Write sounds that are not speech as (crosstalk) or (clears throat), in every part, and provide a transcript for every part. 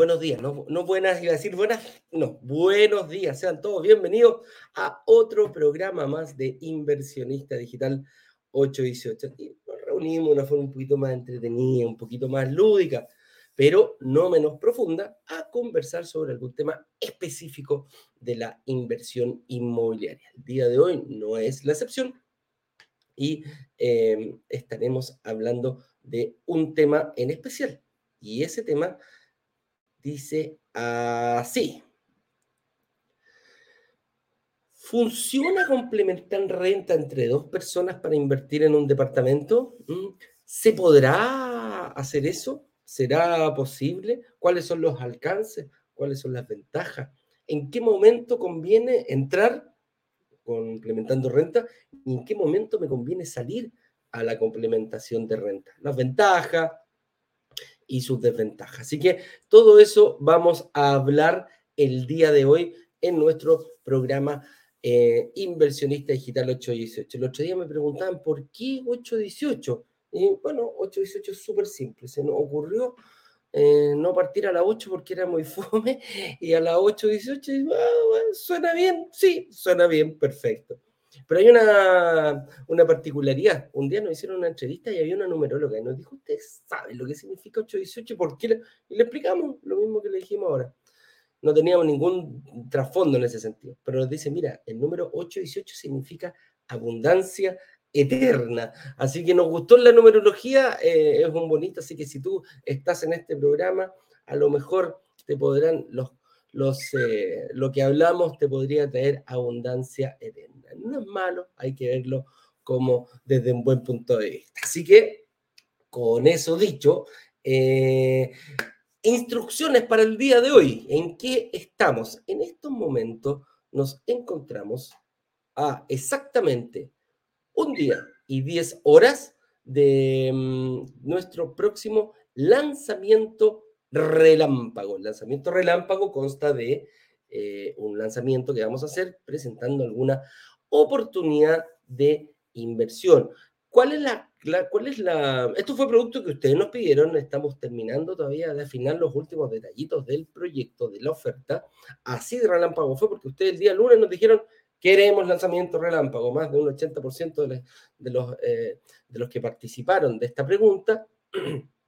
buenos días, no, no buenas, iba a decir buenas, no, buenos días, sean todos bienvenidos a otro programa más de Inversionista Digital 818. Y nos reunimos de una forma un poquito más entretenida, un poquito más lúdica, pero no menos profunda, a conversar sobre algún tema específico de la inversión inmobiliaria. El día de hoy no es la excepción y eh, estaremos hablando de un tema en especial. Y ese tema dice así. ¿Funciona complementar renta entre dos personas para invertir en un departamento? ¿Mm? ¿Se podrá hacer eso? ¿Será posible? ¿Cuáles son los alcances? ¿Cuáles son las ventajas? ¿En qué momento conviene entrar complementando renta? ¿Y en qué momento me conviene salir a la complementación de renta, las ventajas y sus desventajas. Así que todo eso vamos a hablar el día de hoy en nuestro programa eh, Inversionista Digital 818. El otro día me preguntaban por qué 818. Y bueno, 818 es súper simple. Se nos ocurrió eh, no partir a la 8 porque era muy (laughs) fome y a la 818 ah, suena bien, sí, suena bien, perfecto. Pero hay una, una, particularidad. Un día nos hicieron una entrevista y había una numeróloga y nos dijo, ¿usted sabe lo que significa 818? ¿Por qué? Y le explicamos lo mismo que le dijimos ahora. No teníamos ningún trasfondo en ese sentido. Pero nos dice, mira, el número 818 significa abundancia eterna. Así que nos gustó la numerología, eh, es un bonito. Así que si tú estás en este programa, a lo mejor te podrán los los, eh, lo que hablamos te podría traer abundancia eterna. No es malo, hay que verlo como desde un buen punto de vista. Así que, con eso dicho, eh, instrucciones para el día de hoy. ¿En qué estamos? En estos momentos nos encontramos a exactamente un día y 10 horas de mm, nuestro próximo lanzamiento relámpago. El lanzamiento relámpago consta de eh, un lanzamiento que vamos a hacer presentando alguna oportunidad de inversión. ¿Cuál es la, cuál es la... Esto fue producto que ustedes nos pidieron, estamos terminando todavía de afinar los últimos detallitos del proyecto, de la oferta. Así de relámpago fue porque ustedes el día lunes nos dijeron, queremos lanzamiento relámpago, más de un 80% de, de los, eh, de los que participaron de esta pregunta (clears throat)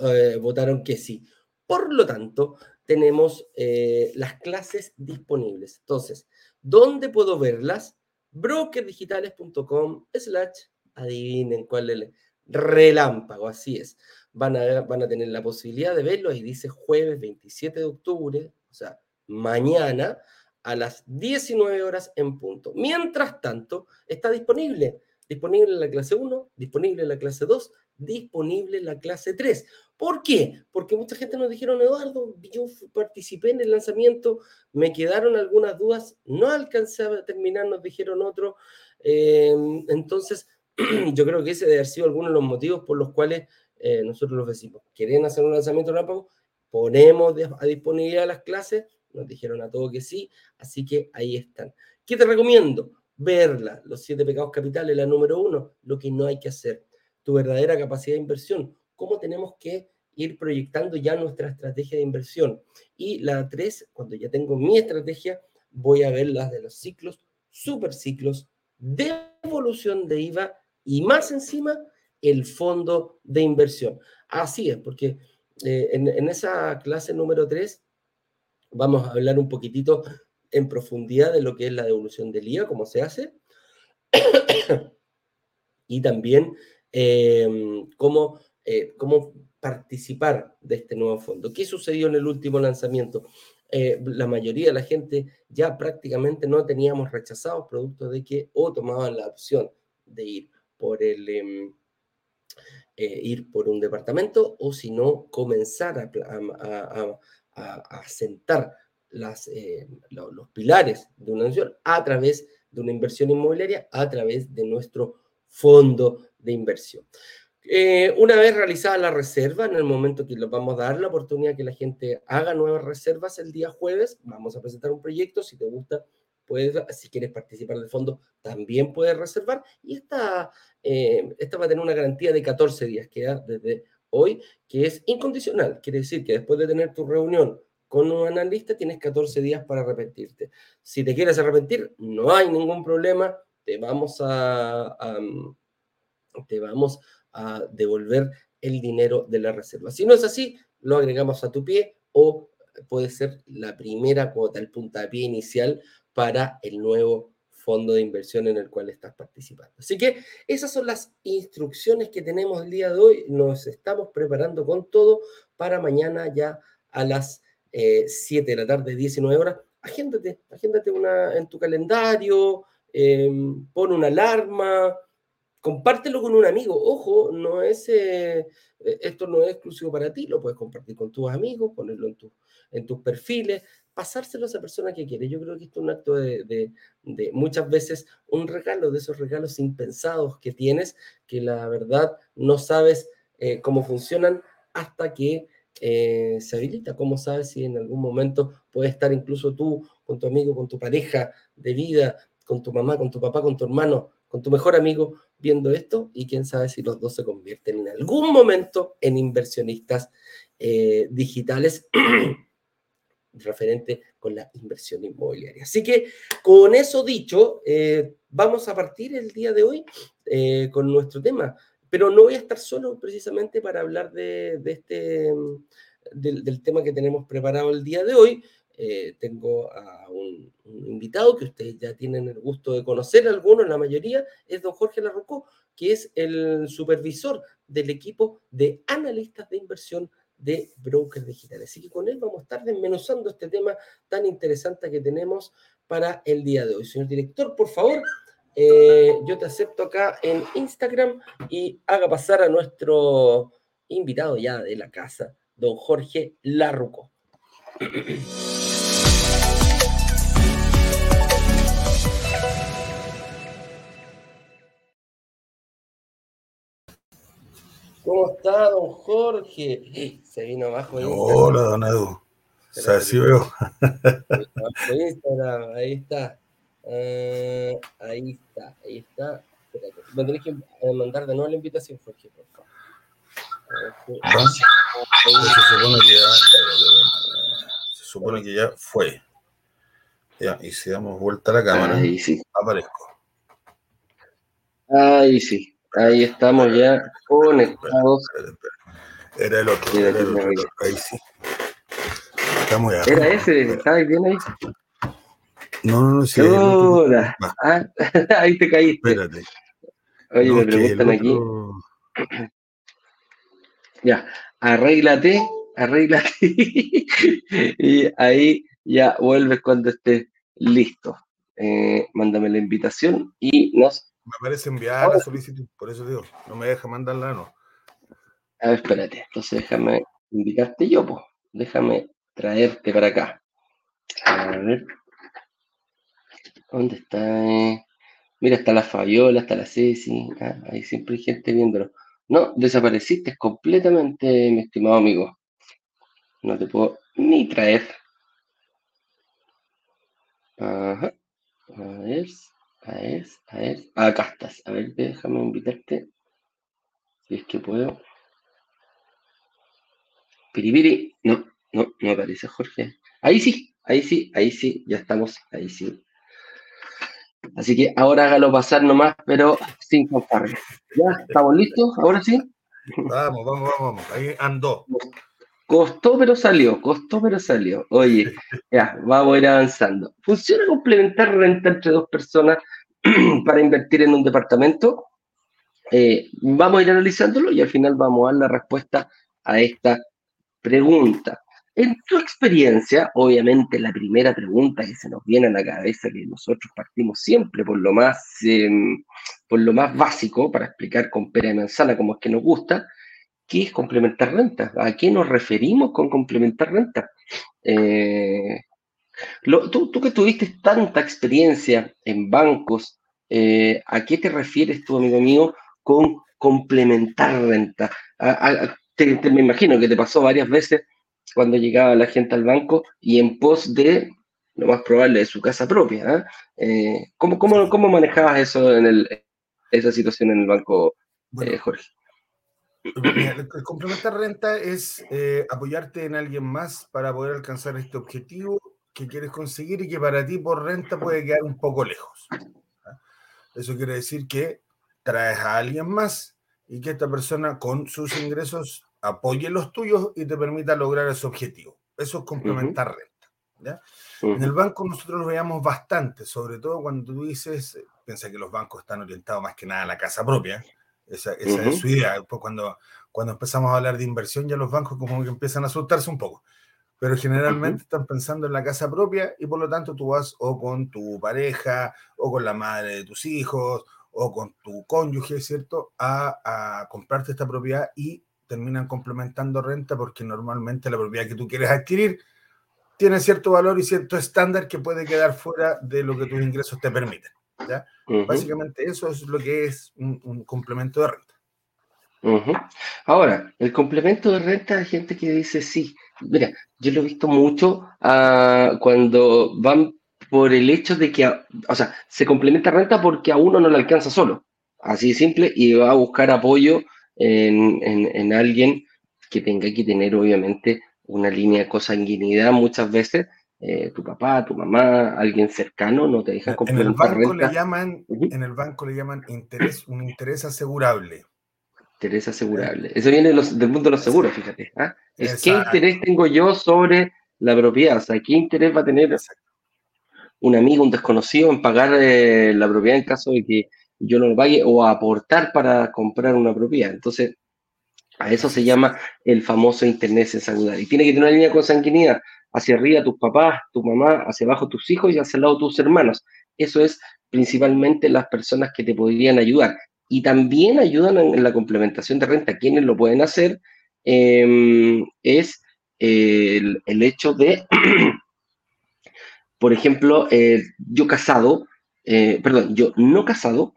Eh, votaron que sí. Por lo tanto, tenemos eh, las clases disponibles. Entonces, ¿dónde puedo verlas? brokerdigitales.com slash adivinen cuál es el relámpago, así es. Van a, van a tener la posibilidad de verlo y dice jueves 27 de octubre, o sea, mañana a las 19 horas en punto. Mientras tanto, está disponible. Disponible en la clase 1, disponible en la clase 2, disponible en la clase 3. ¿Por qué? Porque mucha gente nos dijeron, Eduardo, yo participé en el lanzamiento, me quedaron algunas dudas, no alcancé a terminar, nos dijeron otros. Em, entonces, (clears throat) yo creo que ese debe haber sido alguno de los motivos por los cuales eh, nosotros los decimos, ¿quieren hacer un lanzamiento rápido? Ponemos a disponibilidad las clases, nos dijeron a todos que sí, así que ahí están. ¿Qué te recomiendo? Verla, los siete pecados capitales, la número uno, lo que no hay que hacer tu verdadera capacidad de inversión, cómo tenemos que ir proyectando ya nuestra estrategia de inversión. Y la tres, cuando ya tengo mi estrategia, voy a ver las de los ciclos, superciclos, de evolución de IVA y más encima el fondo de inversión. Así es, porque eh, en, en, esa clase número 3 vamos a hablar un poquitito en profundidad de lo que es la devolución del IVA, cómo se hace, (coughs) y también Em, cómo, eh, cómo participar de este nuevo fondo. ¿Qué sucedió en el último lanzamiento? Eh, la mayoría de la gente ya prácticamente no teníamos rechazados producto de que o tomaban la opción de ir por el em, eh, ir por un departamento o si no comenzar a, a, sentar los, pilares de una inversión a través de una inversión inmobiliaria, a través de nuestro fondo de inversión. Eh, una vez realizada la reserva, en el momento que les vamos a dar la oportunidad que la gente haga nuevas reservas el día jueves, vamos a presentar un proyecto, si te gusta, puedes, si quieres participar del fondo, también puedes reservar y esta, eh, esta va a tener una garantía de 14 días, queda desde hoy que es incondicional. Quiere decir que después de tener tu reunión con un analista tienes 14 días para arrepentirte. Si te quieres arrepentir, no hay ningún problema, te vamos a, te vamos a devolver el dinero de la reserva. Si no es así, lo agregamos a tu pie o puede ser la primera cuota, el puntapié inicial para el nuevo fondo de inversión en el cual estás participando. Así que esas son las instrucciones que tenemos el día de hoy. Nos estamos preparando con todo para mañana ya a las 7 eh, de la tarde, 19 horas, agéndate, agéndate una, en tu calendario, em, pon una alarma, compártelo con un amigo. Ojo, no es, eh, esto no es exclusivo para ti, lo puedes compartir con tus amigos, ponerlo en, tu, en tus perfiles, pasárselo a esa persona que quiere. Yo creo que esto es un acto de, de, muchas veces un regalo, de esos regalos impensados que tienes, que la verdad no sabes eh, cómo funcionan hasta que eh, se habilita. ¿Cómo sabes si en algún momento puedes estar incluso tú con tu amigo, con tu pareja de vida, con tu mamá, con tu papá, con tu hermano, con tu mejor amigo viendo esto? Y quién sabe si los dos se convierten en algún momento en inversionistas eh, digitales (clears throat) referente con la inversión inmobiliaria. Así que con eso dicho, eh, vamos a partir el día de hoy con nuestro tema pero no voy a estar solo precisamente para hablar de, este, mm, del, tema que tenemos preparado el día de hoy. Eh, tengo a un, invitado que ustedes ya tienen el gusto de conocer, algunos, la mayoría, es don Jorge Larrocó, que es el supervisor del equipo de analistas de inversión de brokers digitales. Así que con él vamos a estar desmenuzando este tema tan interesante que tenemos para el día de hoy. Señor director, por favor, eh, yo te acepto acá en Instagram y haga pasar a nuestro invitado ya de la casa, don Jorge Larruco. (clears throat) ¿Cómo está, don Jorge? Se vino abajo. Hola, don Edu. O sea, sí veo. ahí está. Eh, ahí está, ahí está. Espérate. Me tenés que eh, mandar de nuevo la invitación, Jorge, por favor. Se supone que ya, se supone que ya fue. Ya, y si damos vuelta a la cámara, ahí sí. aparezco. Ahí sí, ahí estamos ya conectados. Era el otro, era el otro, ahí sí. Estamos ya. Era ese, ¿estabas bien ahí? No, no, no, sí. Hola. Ah, (laughs) ahí te caíste. Espérate. Oye, me preguntan aquí. (clears throat) Ya, arréglate, arréglate. (laughs) y ahí ya vuelves cuando estés listo. Eh, mándame la invitación y nos. Me parece enviar la solicitud, por eso digo, no me deja mandarla, no. A ver, espérate, entonces déjame invitarte yo, pues. Déjame traerte para acá. A ver. ¿Dónde está? Mira, está la Fabiola, está la Ceci. Ah, hay siempre hay gente viéndolo. No, desapareciste completamente, mi estimado amigo. No te puedo ni traer. Ajá. A ver, a ver, a ver. Acá estás. A ver, déjame invitarte. Si es que puedo. Piripiri. No, no, no aparece Jorge. Ahí sí, ahí sí, ahí sí, ya estamos, ahí sí. Así que ahora hágalo pasar nomás, pero sin fanfarria. ¿Ya? ¿Estamos listos? ¿Ahora sí? Vamos, vamos, vamos. Ahí andó. Costó, pero salió. Costó, pero salió. Oye, (laughs) ya, vamos a ir avanzando. ¿Funciona complementar renta entre dos personas (clears throat) para invertir en un departamento? Eh, vamos a ir analizándolo y al final vamos a dar la respuesta a esta pregunta. En tu experiencia, obviamente la primera pregunta que se nos viene a la cabeza, que nosotros partimos siempre por lo más, em, por lo más básico, para explicar con pera y manzana como es que nos gusta, ¿qué es complementar renta? ¿A qué nos referimos con complementar renta? Eh, tú, que tuviste tanta experiencia en bancos, eh, ¿a qué te refieres tú, amigo mío, con complementar renta? me imagino que te pasó varias veces cuando llegaba la gente al banco y en pos de, lo más probable, de su casa propia. ¿ah? Eh, ¿cómo, cómo, manejabas eso en el, esa situación en el banco, Jorge? El complementar renta es eh, apoyarte en alguien más para poder alcanzar este objetivo que quieres conseguir y que para ti por renta puede quedar un poco lejos. Eso quiere decir que traes a alguien más y que esta persona con sus ingresos apoye los tuyos y te permita lograr ese objetivo. Eso es complementar renta. En el banco nosotros lo veamos bastante, sobre todo cuando tú dices, eh, piensa que los bancos están orientados más que nada a la casa propia, esa, es su idea. Cuando, cuando empezamos a hablar de inversión ya los bancos como que empiezan a asustarse un poco, pero generalmente están pensando en la casa propia y por lo tanto tú vas o con tu pareja o con la madre de tus hijos o con tu cónyuge, ¿cierto? A, a comprarte esta propiedad y terminan complementando renta porque normalmente la propiedad que tú quieres adquirir tiene cierto valor y cierto estándar que puede quedar fuera de lo que tus ingresos te permiten. ¿Ya? Básicamente eso es lo que es un, complemento de renta. Ahora, el complemento de renta hay gente que dice sí. Mira, yo lo he visto mucho uh, cuando van por el hecho de que, o sea, se complementa renta porque a uno no le alcanza solo, así de simple, y va a buscar apoyo en, en, alguien que tenga que tener, obviamente, una línea de consanguinidad muchas veces. Eh, tu papá, tu mamá, alguien cercano, no te deja complementar en el banco renta. Le llaman, En el banco le llaman interés, un interés asegurable. Interés asegurable. Eso viene del mundo de los seguros, fíjate. ¿ah? Es qué interés tengo yo sobre la propiedad, o sea, qué interés va a tener un amigo, un desconocido en pagar eh, la propiedad en caso de que yo no lo pague o aportar para comprar una propiedad. Entonces, a eso se llama el famoso internet saludable. Y tiene que tener una línea de consanguinidad hacia arriba tus papás, tu mamá, hacia abajo tus hijos y hacia el lado tus hermanos. Eso es principalmente las personas que te podrían ayudar. Y también ayudan en, la complementación de renta. Quienes lo pueden hacer em, es el, hecho de (clears throat) Por ejemplo, eh, yo casado, eh, perdón, yo no casado,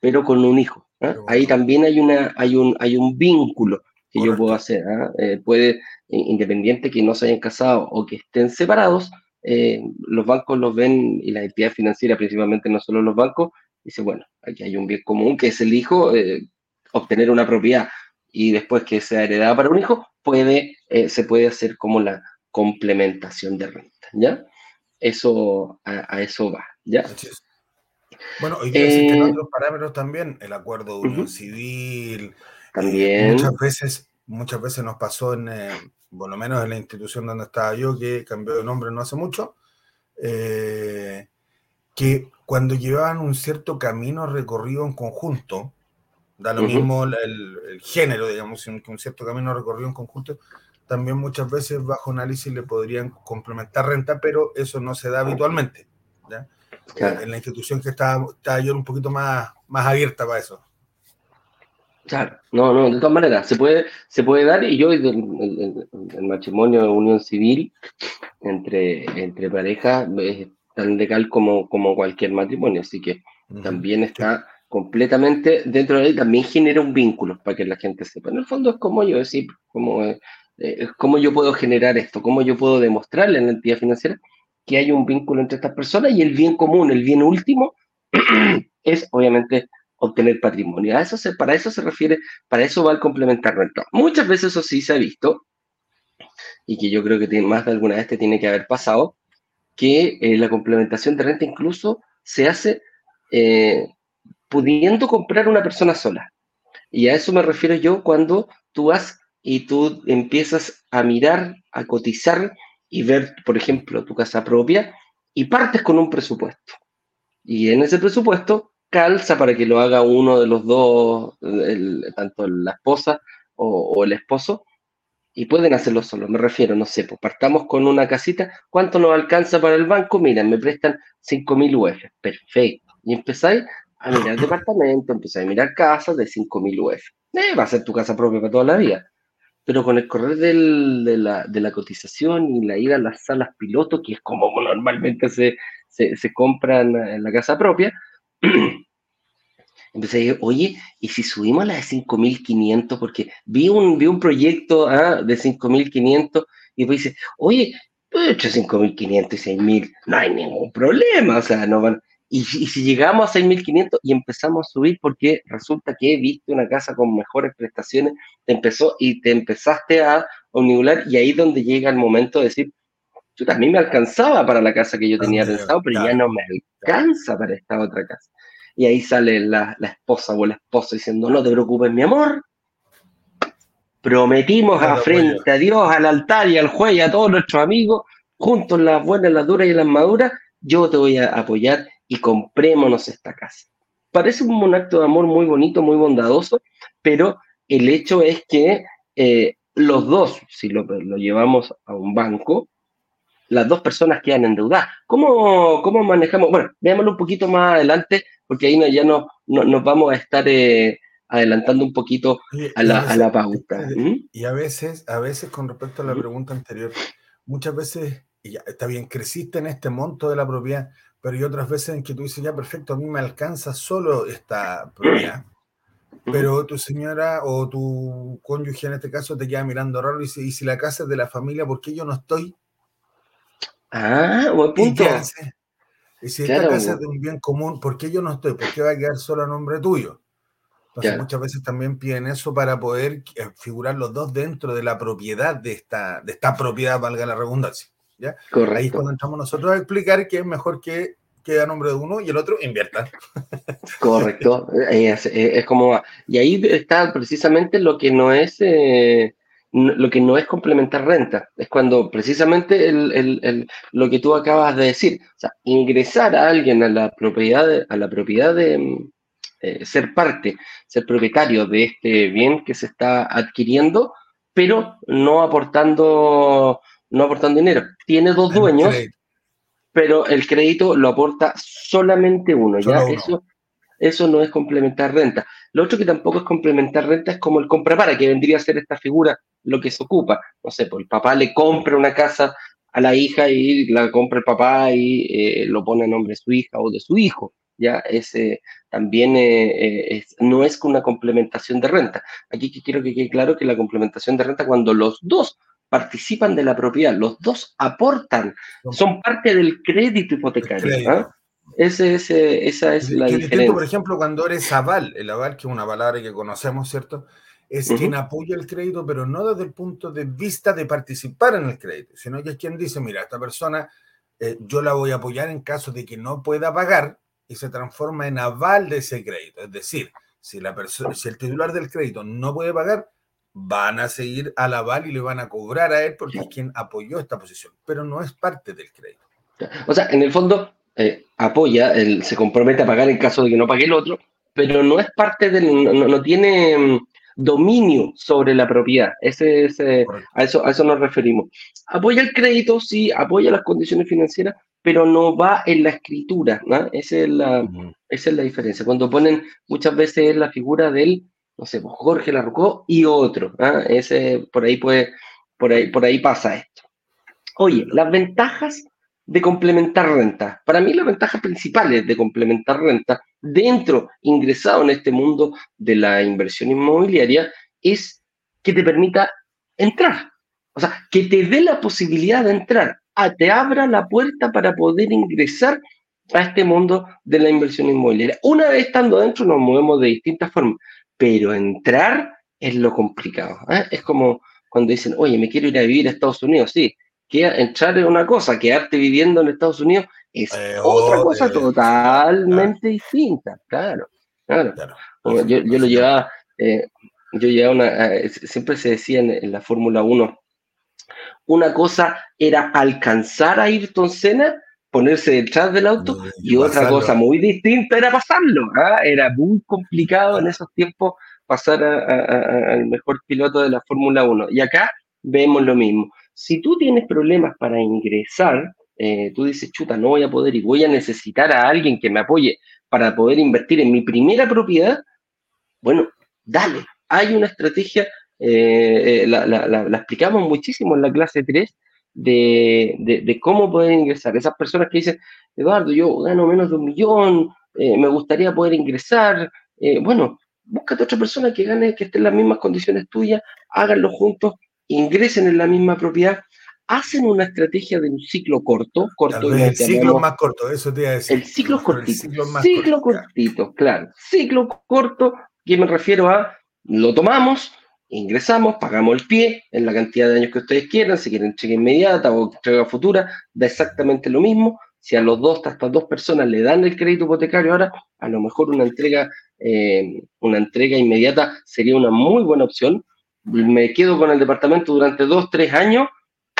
pero con un hijo. ¿ah? Ahí también hay, una, hay, un, hay un vínculo que yo puedo hacer. ¿ah? Eh, puede, independiente que no se hayan casado o que estén separados, los bancos los ven y las entidades financieras, principalmente no solo los bancos, dice, bueno, aquí hay un bien común que es el hijo, obtener una propiedad y después que sea heredada para un hijo, puede, se puede hacer como la complementación de renta, ¿ya? eso, a, eso va, ¿ya? Bueno, hoy día existen eh, otros parámetros también, el acuerdo de unión civil. Eh, también. muchas veces, muchas veces nos pasó en, eh, por lo menos en la institución donde estaba yo, que cambió de nombre no hace mucho, que cuando llevaban un cierto camino recorrido en conjunto, da lo mismo el, el, género, digamos, que un cierto camino recorrido en conjunto, también muchas veces bajo análisis le podrían complementar renta, pero eso no se da habitualmente. En la institución que está, está yo un poquito más, más abierta para eso. Claro, no, no, de todas maneras, se puede, se puede dar y yo el, el, matrimonio de unión civil entre, entre parejas es tan legal como, como cualquier matrimonio, así que también está completamente dentro de él, también genera un vínculo para que la gente sepa. En el fondo es como yo decir, como eh, cómo yo puedo generar esto, cómo yo puedo demostrarle a la entidad financiera que hay un vínculo entre estas personas y el bien común, el bien último, (clears throat) es obviamente obtener patrimonio. A eso se, para eso se refiere, para eso va el complementar renta. Muchas veces eso sí se ha visto, y que yo creo que tiene, más de alguna vez te tiene que haber pasado, que eh, la complementación de renta incluso se hace eh, pudiendo comprar una persona sola. Y a eso me refiero yo cuando tú vas y tú empiezas a mirar, a cotizar y ver, por ejemplo, tu casa propia y partes con un presupuesto. Y en ese presupuesto calza para que lo haga uno de los dos, tanto la esposa o, el esposo, y pueden hacerlo solo. Me refiero, no sé, pues partamos con una casita, ¿cuánto nos alcanza para el banco? Mira, me prestan 5.000 UF, perfecto. Y empezáis a mirar (laughs) departamento, empezáis a mirar casas de 5.000 UF. Eh, va a ser tu casa propia para toda la vida pero con el correr de, la, cotización y la ida a las salas piloto, que es como normalmente se, se, compran en la casa propia, empecé a decir, oye, ¿y si subimos a la de 5.500? Porque vi un, vi un proyecto ah, de 5.500 y después dice, oye, pues he hecho 5.500 y 6.000, no hay ningún problema, o sea, no van... y, si llegamos a 6.500 y empezamos a subir porque resulta que viste una casa con mejores prestaciones, te empezó y te empezaste a omnibular y ahí es donde llega el momento de decir, yo también me alcanzaba para la casa que yo tenía pensado, pero ya no me alcanza para esta otra casa. Y ahí sale la, la esposa o el esposo diciendo, no te preocupes, mi amor, prometimos a frente a Dios, al altar y al juez y a todos nuestros amigos, juntos las buenas, las duras y las maduras, yo te voy a apoyar y comprémonos esta casa. Parece un, acto de amor muy bonito, muy bondadoso, pero el hecho es que eh, los dos, si lo, llevamos a un banco, las dos personas quedan endeudadas. ¿Cómo, cómo manejamos? Bueno, veámoslo un poquito más adelante, porque ahí ya no, nos vamos a estar eh, adelantando un poquito a la, a la pauta. ¿Mm? Y a veces, a veces, con respecto a la pregunta anterior, muchas veces, y ya, está bien, creciste en este monto de la propiedad, pero hay otras veces en que tú dices, ya perfecto, a mí me alcanza solo esta propiedad, pero tu señora o tu cónyuge en este caso te queda mirando raro y dice, y si la casa es de la familia, ¿por qué yo no estoy? Ah, buen punto. ¿Y, si esta casa es de un bien común, ¿por qué yo no estoy? ¿Por qué va a quedar solo a nombre tuyo? Entonces muchas veces también piden eso para poder eh, figurar los dos dentro de la propiedad de esta, de esta propiedad, valga la redundancia. ¿ya? Ahí es cuando entramos nosotros a explicar que es mejor que quede a nombre de uno y el otro invierta. (laughs) Correcto, es, como, y ahí está precisamente lo que no es, eh, lo que no es complementar renta, es cuando precisamente lo que tú acabas de decir, o sea, ingresar a alguien a la propiedad, a la propiedad de eh, ser parte, ser propietario de este bien que se está adquiriendo, pero no aportando no aportando dinero. Tiene dos dueños, pero el crédito lo aporta solamente uno. ¿ya? Eso, eso no es complementar renta. Lo otro que tampoco es complementar renta es como el compra para, que vendría a ser esta figura lo que se ocupa. No sé, pues el papá le compra una casa a la hija y la compra el papá y eh, lo pone a nombre de su hija o de su hijo. Ya ese también eh, eh, no es una complementación de renta. Aquí quiero que quede claro que la complementación de renta cuando los dos participan de la propiedad, los dos aportan, son parte del crédito hipotecario. ¿ah? Ese, esa es la diferencia. por ejemplo, cuando eres aval, el aval, que es una palabra que conocemos, ¿cierto? Es quien apoya el crédito, pero no desde el punto de vista de participar en el crédito, sino que es quien dice, mira, esta persona eh, yo la voy a apoyar en caso de que no pueda pagar y se transforma en aval de ese crédito. Es decir, si, la si el titular del crédito no puede pagar, van a seguir al aval y le van a cobrar a él porque es quien apoyó esta posición, pero no es parte del crédito. O sea, en el fondo eh, apoya, él se compromete a pagar en caso de que no pague el otro, pero no es parte del, no, tiene mm, dominio sobre la propiedad. Ese, ese a, eso, a eso nos referimos. Apoya el crédito, sí, apoya las condiciones financieras, pero no va en la escritura. ¿no? Esa, es la, esa es la diferencia. Cuando ponen muchas veces la figura del no sé, pues Jorge Larrucó y otro. ¿ah? Ese, por ahí puede, por ahí, por ahí pasa esto. Oye, las ventajas de complementar renta. Para mí las ventajas principales de complementar renta dentro, ingresado en este mundo de la inversión inmobiliaria, es que te permita entrar. O sea, que te dé la posibilidad de entrar, a, te abra la puerta para poder ingresar a este mundo de la inversión inmobiliaria. Una vez estando dentro nos movemos de distintas formas, pero entrar es lo complicado. ¿eh? Es como cuando dicen, oye, me quiero ir a vivir a Estados Unidos, sí, entrar es una cosa, quedarte viviendo en Estados Unidos es eh, otra cosa totalmente distinta, claro, claro. Yo, lo llevaba, eh, yo llevaba una, siempre se decía en, la Fórmula 1, una cosa era alcanzar a Ayrton Senna, ponerse detrás del auto y, otra cosa muy distinta era pasarlo. ¿ah? Era muy complicado en esos tiempos pasar al mejor piloto de la Fórmula 1. Y acá vemos lo mismo. Si tú tienes problemas para ingresar, eh, tú dices, chuta, no voy a poder y voy a necesitar a alguien que me apoye para poder invertir en mi primera propiedad, bueno, dale. Hay una estrategia, eh, eh, la, explicamos muchísimo en la clase 3, de, cómo poder ingresar. Esas personas que dicen, Eduardo, yo gano menos de un millón, me gustaría poder ingresar. Bueno, búscate otra persona que gane, que esté en las mismas condiciones tuyas, háganlo juntos, ingresen en la misma propiedad. Hacen una estrategia de un ciclo corto, corto el ciclo más corto, eso te iba a decir. El ciclo cortito. ciclo, cortito, claro. Ciclo corto, que me refiero a lo tomamos, ingresamos, pagamos el pie en la cantidad de años que ustedes quieran, si quieren entrega inmediata o entrega futura, da exactamente lo mismo. Si a los dos, a estas dos personas le dan el crédito hipotecario ahora, a lo mejor una entrega, eh, una entrega inmediata sería una muy buena opción. Me quedo con el departamento durante dos, tres años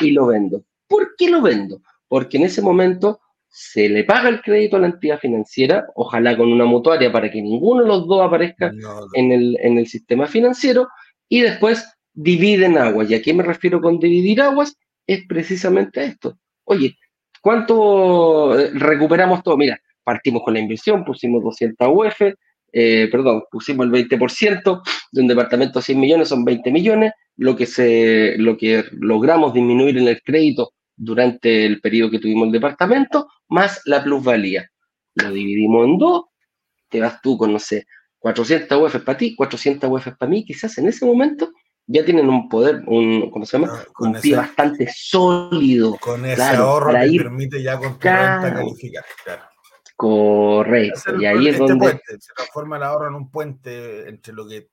y lo vendo. ¿Por qué lo vendo? Porque en ese momento se le paga el crédito a la entidad financiera, ojalá con una mutuaria para que ninguno de los dos aparezca En, el, en el sistema financiero, y después dividen aguas. ¿Y a qué me refiero con dividir aguas? Es precisamente esto. Oye, ¿cuánto eh, recuperamos todo? Mira, partimos con la inversión, pusimos 200 UF, eh, perdón, pusimos el 20% de un departamento de 100 millones, son 20 millones, lo que, se, lo que logramos disminuir en el crédito durante el periodo que tuvimos el departamento, más la plusvalía. Lo dividimos en dos, te vas tú con, no sé, 400 UF para ti, 400 UF para mí, quizás en ese momento ya tienen un poder, un, ¿cómo se llama? Ah, un pie bastante sólido. Con ese ahorro que permite ya con tu renta calificar, claro. Correcto. Y ahí es este donde... Puente, se transforma el ahorro en un puente entre lo que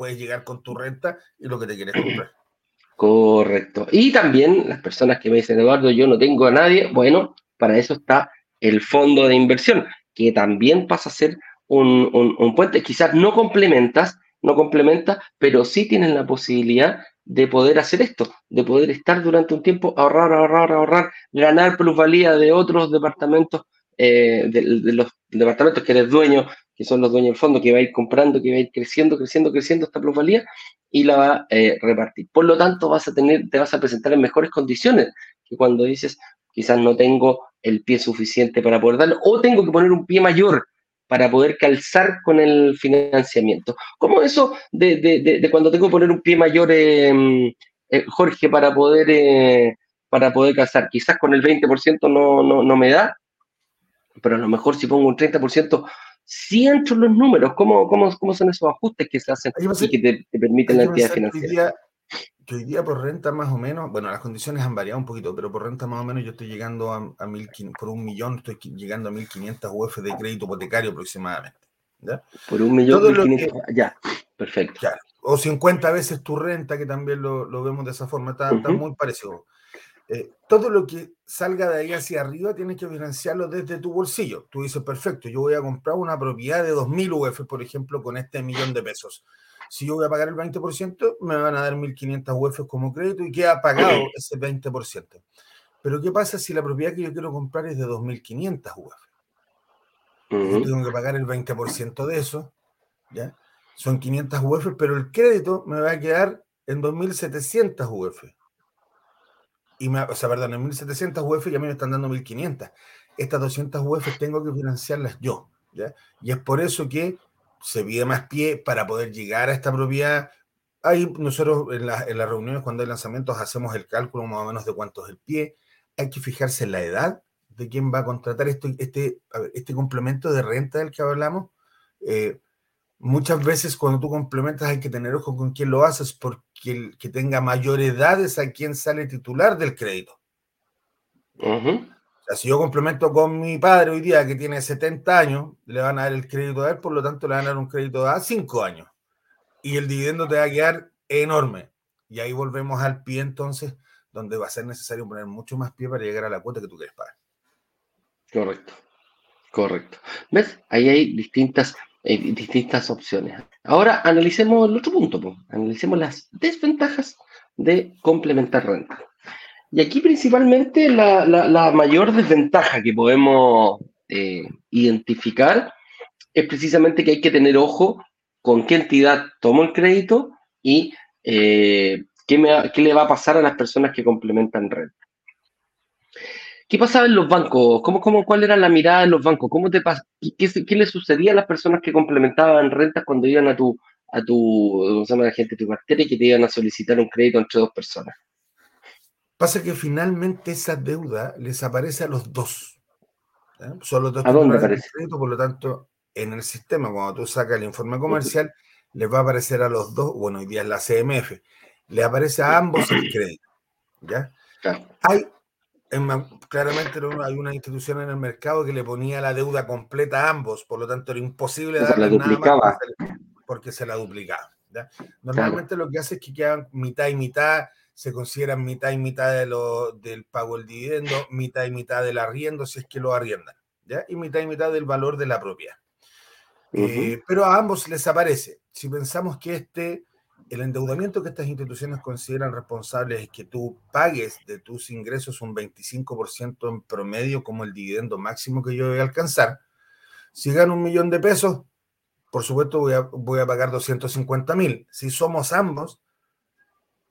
puedes llegar con tu renta y lo que te quieres comprar. (clears throat) Correcto. Y también las personas que me dicen, Eduardo, yo no tengo a nadie, bueno, para eso está el fondo de inversión, que también pasa a ser un, puente. Quizás no complementas, no complementa, pero sí tienes la posibilidad de poder hacer esto, de poder estar durante un tiempo, ahorrar, ahorrar, ahorrar, ganar plusvalía de otros departamentos, eh, de, los departamentos que eres dueño, que son los dueños del fondo, que va a ir comprando, que va a ir creciendo, creciendo, creciendo esta plusvalía y la va a eh, repartir. Por lo tanto, vas a tener, te vas a presentar en mejores condiciones que cuando dices, quizás no tengo el pie suficiente para poder darlo, o tengo que poner un pie mayor para poder calzar con el financiamiento. ¿Cómo eso de, cuando tengo que poner un pie mayor, eh, eh, Jorge, para poder, eh, para poder calzar? Quizás con el 20% no, no, no, me da, pero a lo mejor si pongo un 30%, en los números. ¿Cómo, cómo, cómo son esos ajustes que se hacen y que te, permiten la entidad financiera? hoy día por renta más o menos, bueno, las condiciones han variado un poquito, pero por renta más o menos yo estoy llegando a, a mil, por un millón, estoy llegando a 1.500 UF de crédito hipotecario aproximadamente. ¿ya? Por un millón, ya, perfecto. O 50 veces tu renta, que también lo, lo vemos de esa forma, está, muy parecido. Eh, todo lo que salga de ahí hacia arriba tienes que financiarlo desde tu bolsillo. Tú dices, perfecto, yo voy a comprar una propiedad de 2.000 UF, por ejemplo, con este millón de pesos si yo voy a pagar el 20%, me van a dar 1.500 UF como crédito y queda pagado ese 20%. Pero ¿qué pasa si la propiedad que yo quiero comprar es de 2.500 UF? Yo tengo que pagar el 20% de eso, ¿ya? Son 500 UF, pero el crédito me va a quedar en 2.700 UF. Y me, o sea, perdón, en 1.700 UF y a mí me están dando 1.500. Estas 200 UF tengo que financiarlas yo, ¿ya? Y es por eso que se pide más pie para poder llegar a esta propiedad. Ahí nosotros en, las reuniones cuando hay lanzamientos hacemos el cálculo más o menos de cuánto es el pie. Hay que fijarse en la edad de quién va a contratar esto, este, este complemento de renta del que hablamos. Eh, muchas veces cuando tú complementas hay que tener ojo con quién lo haces porque que tenga mayor edad es a quien sale titular del crédito si yo complemento con mi padre hoy día que tiene 70 años, le van a dar el crédito a él, por lo tanto le van a dar un crédito a 5 años. Y el dividendo te va a quedar enorme. Y ahí volvemos al pie entonces, donde va a ser necesario poner mucho más pie para llegar a la cuota que tú quieres pagar. Correcto, correcto. ¿Ves? Ahí hay distintas, eh, distintas opciones. Ahora analicemos el otro punto, analicemos las desventajas de complementar renta. Y aquí principalmente la, mayor desventaja que podemos eh, identificar es precisamente que hay que tener ojo con qué entidad tomó el crédito y eh, qué, le va a pasar a las personas que complementan renta. ¿Qué pasaba en los bancos? ¿Cómo, cómo, ¿Cuál era la mirada en los bancos? ¿Cómo te qué, qué, le sucedía a las personas que complementaban rentas cuando iban a tu, a tu, ¿cómo se llama la gente, tu cartera y que te iban a solicitar un crédito entre dos personas? Pasa que finalmente esa deuda les aparece a los dos. Solo dos ¿A dónde aparece? Crédito, por lo tanto, en el sistema, cuando tú sacas el informe comercial, les va a aparecer a los dos, bueno, hoy día es la CMF, le aparece a ambos el crédito. ¿ya? Hay, claramente hay una institución en el mercado que le ponía la deuda completa a ambos, por lo tanto era imposible darle nada más porque se la duplicaba. Normalmente lo que hace es que quedan mitad y mitad, se consideran mitad y mitad de lo, del pago del dividendo, mitad y mitad del arriendo, si es que lo arriendan, ¿ya? y mitad y mitad del valor de la propiedad. Eh, pero a ambos les aparece. Si pensamos que este, el endeudamiento que estas instituciones consideran responsable es que tú pagues de tus ingresos un 25% en promedio como el dividendo máximo que yo voy a alcanzar, si gano un millón de pesos, por supuesto voy a, voy a pagar 250 mil. Si somos ambos,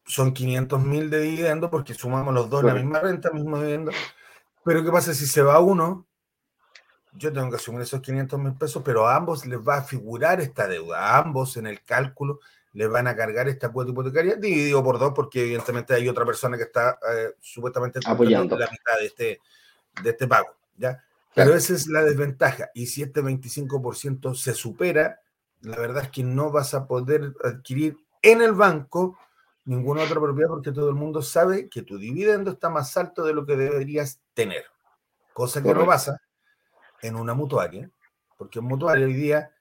son 500 mil de dividendo porque sumamos los dos la misma renta, mismo dividendo. Pero ¿qué pasa si se va uno? Yo tengo que asumir esos 500 mil pesos, pero a ambos les va a figurar esta deuda. A ambos en el cálculo les van a cargar esta cuota hipotecaria dividido por dos porque evidentemente hay otra persona que está eh, supuestamente apoyando la mitad de este, de este pago. ¿ya? Pero esa es la desventaja. Y si este 25% se supera, la verdad es que no vas a poder adquirir en el banco ninguna otra propiedad porque todo el mundo sabe que tu dividendo está más alto de lo que deberías tener. Cosa que no pasa en una mutuaria, porque en mutuaria hoy día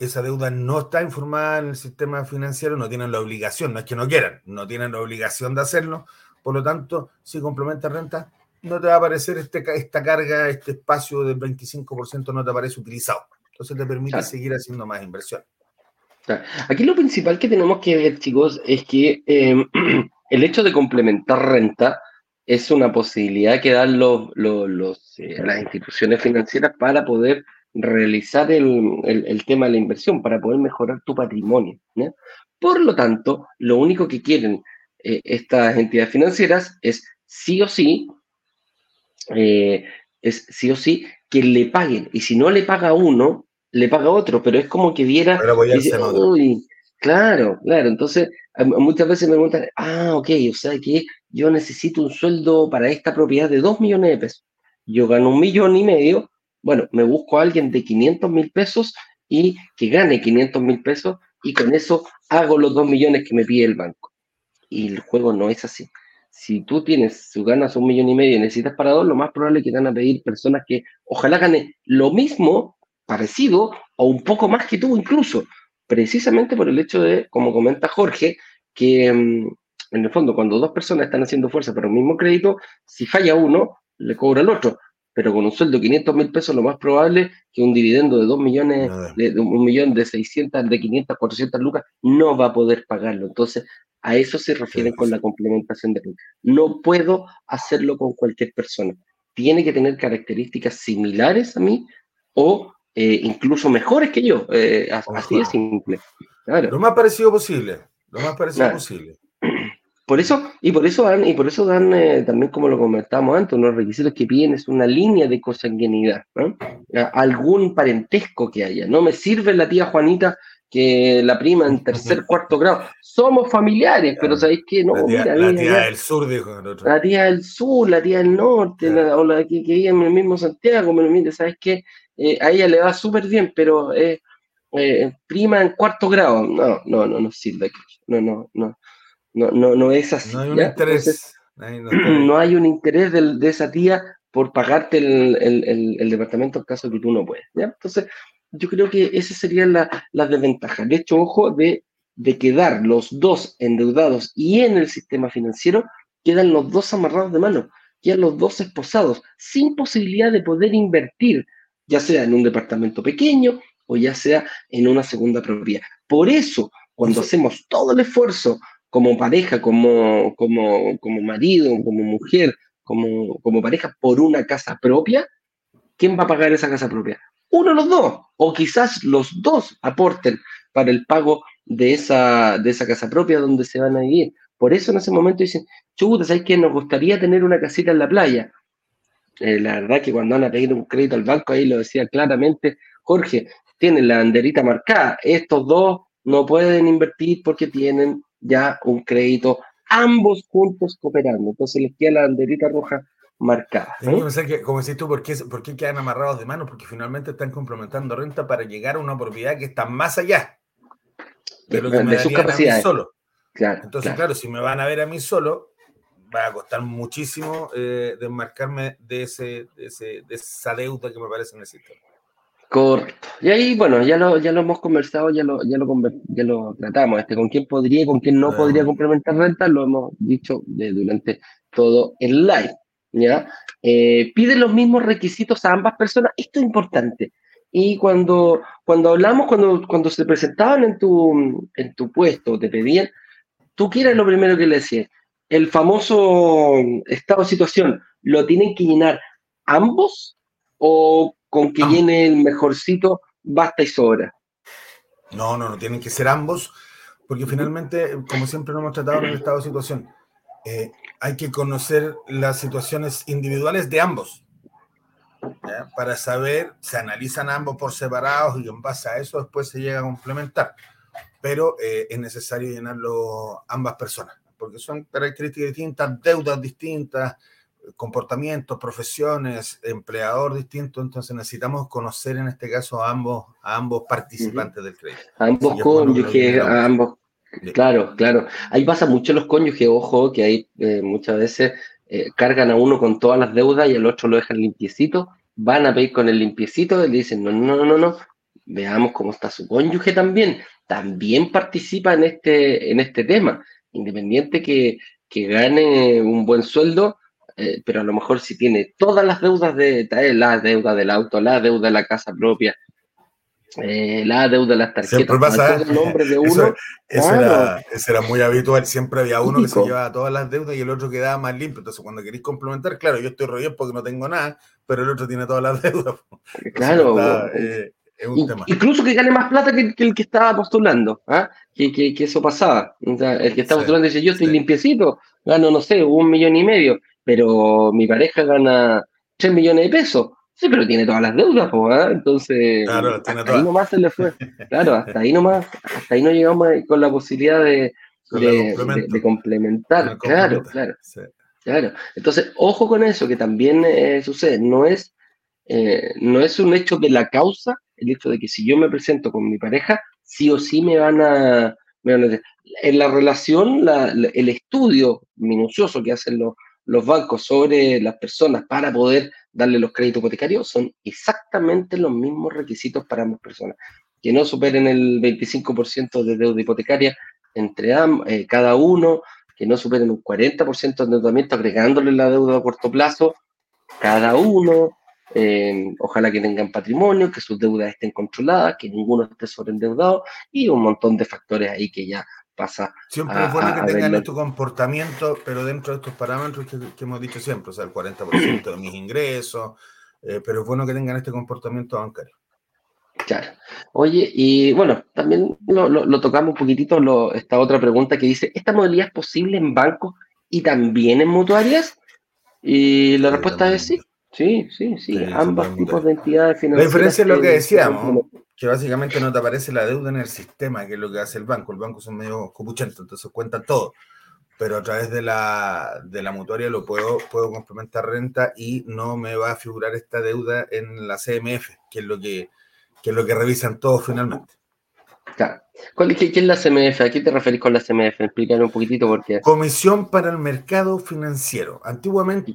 esa deuda no está informada en el sistema financiero, no tienen la obligación, no es que no quieran, no tienen la obligación de hacerlo. Por lo tanto, si complementa renta, no te va a aparecer este, esta carga, este espacio del 25% no te aparece utilizado. Entonces te permite seguir haciendo más inversión. Aquí lo principal que tenemos que ver, chicos, es que em, (clears throat) el hecho de complementar renta es una posibilidad que dan los, los, eh, las instituciones financieras para poder realizar el, tema de la inversión, para poder mejorar tu patrimonio. Por lo tanto, lo único que quieren eh, estas entidades financieras es sí o sí eh, es sí o sí que le paguen. Y si no le paga uno, le paga otro, pero es como que diera... claro, claro. Entonces, muchas veces me preguntan, ah, ok, o sea que yo necesito un sueldo para esta propiedad de 2 millones de pesos. Yo gano un millón y medio, bueno, me busco a alguien de 500 mil pesos y que gane 500 mil pesos y con eso hago los 2 millones que me pide el banco. Y el juego no es así si tú tienes, si ganas un millón y medio y necesitas para dos, lo más probable es que te van a pedir personas que ojalá ganen lo mismo, parecido o un poco más que tú incluso, precisamente por el hecho de, como comenta Jorge, que mm, en el fondo cuando dos personas están haciendo fuerza para un mismo crédito, si falla uno, le cobra el otro. Pero con un sueldo de 500 mil pesos, lo más probable que un dividendo de 2 millones, de, de, un millón de 600, de 500, 400 lucas, no va a poder pagarlo. Entonces, a eso se refieren con la complementación de. No puedo hacerlo con cualquier persona. Tiene que tener características similares a mí o eh, incluso mejores que yo. Eh, así de simple. Lo más parecido posible. Lo más parecido posible. Por eso, y por eso dan, y por eso dan eh, también, como lo comentamos antes, los requisitos que piden es una línea de consanguinidad, algún parentesco que haya. No me sirve la tía Juanita que la prima en tercer, (laughs) cuarto grado. Somos familiares, pero ¿sabéis qué? No, la tía, la tía del sur, dijo el otro. La tía del sur, la tía del norte, o la que, que vive en el mismo Santiago, pero mire, ¿sabes qué? Eh, a ella le va súper bien, pero eh, prima en cuarto grado. No, no, no, no sirve. No, no, no, no, no, no es así. No hay un interés. no, (clears throat) hay un interés de, esa tía por pagarte el, el, el, departamento en caso de que tú no puedes. ¿ya? Entonces, yo creo que esa sería la, la desventaja. De hecho, ojo, de, de quedar los dos endeudados y en el sistema financiero, quedan los dos amarrados de mano, quedan los dos esposados, sin posibilidad de poder invertir, ya sea en un departamento pequeño o ya sea en una segunda propiedad. Por eso, cuando hacemos todo el esfuerzo como pareja, como, como, como marido, como mujer, como, como pareja, por una casa propia, ¿quién va a pagar esa casa propia? uno de los dos, o quizás los dos aporten para el pago de esa, de esa casa propia donde se van a vivir. Por eso en ese momento dicen, chuta, ¿sabes qué? Nos gustaría tener una casita en la playa. Eh, la verdad que cuando van a pedir un crédito al banco, ahí lo decía claramente Jorge, tienen la banderita marcada. Estos dos no pueden invertir porque tienen ya un crédito, ambos juntos cooperando. Entonces les queda la banderita roja marcada. que, como decís tú, ¿por qué, ¿por qué quedan amarrados de manos? Porque finalmente están complementando renta para llegar a una propiedad que está más allá de lo que me sus capacidades. A mí solo. Entonces, claro. si me van a ver a mí solo, va a costar muchísimo eh, desmarcarme de, ese, de, ese, de esa deuda que me parece en el sistema. Correcto. Y ahí, bueno, ya lo, ya lo hemos conversado, ya lo, ya lo, ya lo tratamos. Este, con quién podría y con quién no podría complementar renta, lo hemos dicho durante todo el live. ¿ya? Eh, pide los mismos requisitos a ambas personas. Esto es importante. Y cuando, cuando hablamos, cuando, cuando se presentaban en tu, en tu puesto, te pedían, tú quieres lo primero que le decías. El famoso estado de situación, ¿lo tienen que llenar ambos o con que llene el mejorcito, basta y sobra. No, no, no, tienen que ser ambos, porque finalmente, como siempre lo hemos tratado en el estado de situación, eh, hay que conocer las situaciones individuales de ambos. Para saber, se analizan ambos por separados y en base a eso después se llega a complementar. Pero eh, es necesario llenarlo ambas personas, porque son características distintas, deudas distintas, comportamientos, profesiones, empleador distinto, entonces necesitamos conocer en este caso a ambos, a ambos participantes del crédito. ambos cónyuges, a ambos. Claro, claro. Ahí pasa mucho los cónyuges, ojo, que ahí eh, muchas veces eh, cargan a uno con todas las deudas y al otro lo dejan limpiecito, van a pedir con el limpiecito y le dicen, no, no, no, no, veamos cómo está su cónyuge también, también participa en este, en este tema, independiente que, que gane un buen sueldo, eh, pero a lo mejor si tiene todas las deudas de la deuda del auto, la deuda de la casa propia, eh, la deuda de las tarjetas, siempre pasa, el nombre de (laughs) uno. Eso, era, muy habitual, siempre había uno que se llevaba todas las deudas y el otro quedaba más limpio. Entonces, cuando queréis complementar, claro, yo estoy rollo porque no tengo nada, pero el otro tiene todas las (laughs) deudas. Claro. Eh, es un tema. Incluso que gane más plata que, el que estaba postulando, ¿ah? que, que, eso pasaba. el que estaba postulando dice, yo estoy limpiecito, gano, no sé, un millón y medio pero mi pareja gana 3 millones de pesos. Sí, pero tiene todas las deudas, ¿eh? entonces claro, hasta ahí nomás se le fue. Claro, hasta ahí nomás, hasta ahí no llegamos con la posibilidad de, de, complementar. Claro, claro. Claro. Entonces, ojo con eso, que también eh, sucede. No es, eh, no es un hecho de la causa, el hecho de que si yo me presento con mi pareja, sí o sí me van a. Me van a en la relación, el estudio minucioso que hacen los los bancos sobre las personas para poder darle los créditos hipotecarios son exactamente los mismos requisitos para ambas personas. Que no superen el 25% de deuda hipotecaria entre eh, cada uno, que no superen un 40% de endeudamiento agregándole la deuda a corto plazo, cada uno. Eh, ojalá que tengan patrimonio, que sus deudas estén controladas, que ninguno esté sobreendeudado y un montón de factores ahí que ya pasa. Siempre es bueno que tengan estos comportamientos, pero dentro de estos parámetros que, hemos dicho siempre, o sea, el 40% de mis ingresos, eh, pero es bueno que tengan este comportamiento bancario. Claro. Oye, y bueno, también lo, tocamos un poquitito, lo, esta otra pregunta que dice, ¿esta modalidad es posible en bancos y también en mutuarias? Y la respuesta es sí. Sí, sí, sí, ambos tipos de entidades financieras. La diferencia es lo que decíamos, que básicamente no te aparece la deuda en el sistema, que es lo que hace el banco. El banco son medio copuchentos, entonces cuentan todo. Pero a través de la, de la mutuaria lo puedo, puedo complementar renta y no me va a figurar esta deuda en la CMF, que es lo que, es lo que revisan todos finalmente. Claro. ¿Qué, es la CMF? ¿A qué te referís con la CMF? Explícame un poquitito porque... Comisión para el Mercado Financiero. Antiguamente,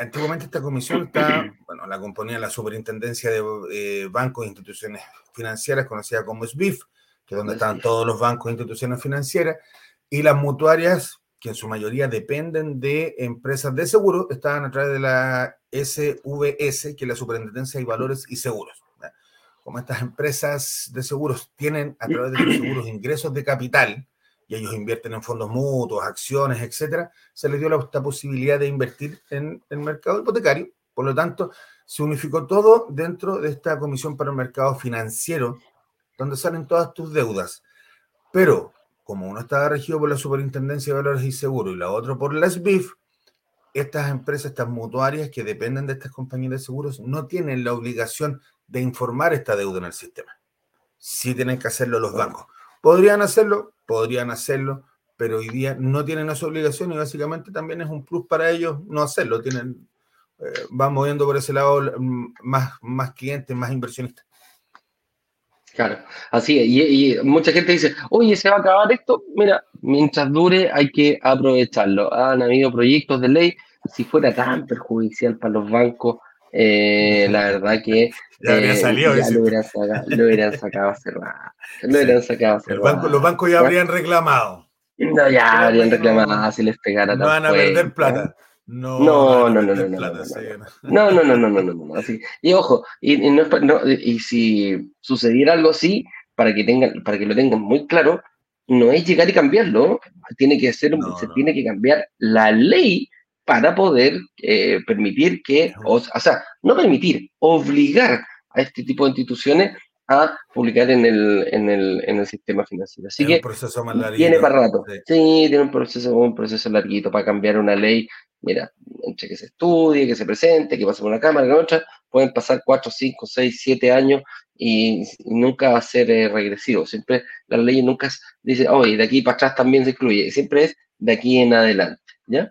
antiguamente esta comisión (clears throat) está, bueno, la componía la Superintendencia de eh, Bancos e Instituciones Financieras, conocida como SBIF, que es donde están todos los bancos e instituciones financieras, y las mutuarias, que en su mayoría dependen de empresas de seguro, estaban a través de la SVS, que es la Superintendencia de Valores y Seguros. Como estas empresas de seguros tienen a través de los (clears throat) seguros ingresos de capital, y ellos invierten en fondos mutuos, acciones, etcétera, se les dio la, posibilidad de invertir en el mercado hipotecario. Por lo tanto, se unificó todo dentro de esta comisión para el mercado financiero, donde salen todas tus deudas. Pero, como uno estaba regido por la Superintendencia de Valores y Seguros y la otra por la SBIF, estas empresas, estas mutuarias que dependen de estas compañías de seguros, no tienen la obligación de informar esta deuda en el sistema. Sí tienen que hacerlo los bancos. Podrían hacerlo, podrían hacerlo, pero hoy día no tienen esa obligación y básicamente también es un plus para ellos no hacerlo. Tienen, eh, van moviendo por ese lado mm, más, más clientes, más inversionistas. Claro, así es. Y, mucha gente dice, oye, se va a acabar esto. Mira, mientras dure hay que aprovecharlo. Han habido proyectos de ley, si fuera tan perjudicial para los bancos, eh, la verdad que ya habría eh, salido. Ya lo hubieran, sacado, lo hubieran sacado hace Lo hubieran sacado hace Los bancos ya habrían reclamado. No, ya habrían reclamado si les pegara No van a perder plata. No, no, no, no, no, no, no, no, no, no, no, no, así. Y ojo, y, no, y si sucediera algo así, para que tengan, para que lo tengan muy claro, no es llegar y cambiarlo, tiene que ser, se tiene que cambiar la ley para poder eh, permitir que, o, o, sea, no permitir, obligar a este tipo de instituciones a publicar en el, en el, en el sistema financiero. Así que tiene para rato. Sí. tiene un proceso, un proceso larguito para cambiar una ley. Mira, entre que se estudie, que se presente, que pase por una cámara, que otra, pueden pasar 4, 5, 6, 7 años y, nunca va a ser eh, regresivo. Siempre la ley nunca dice, oye, de aquí para atrás también se incluye. Siempre es de aquí en adelante, ¿ya?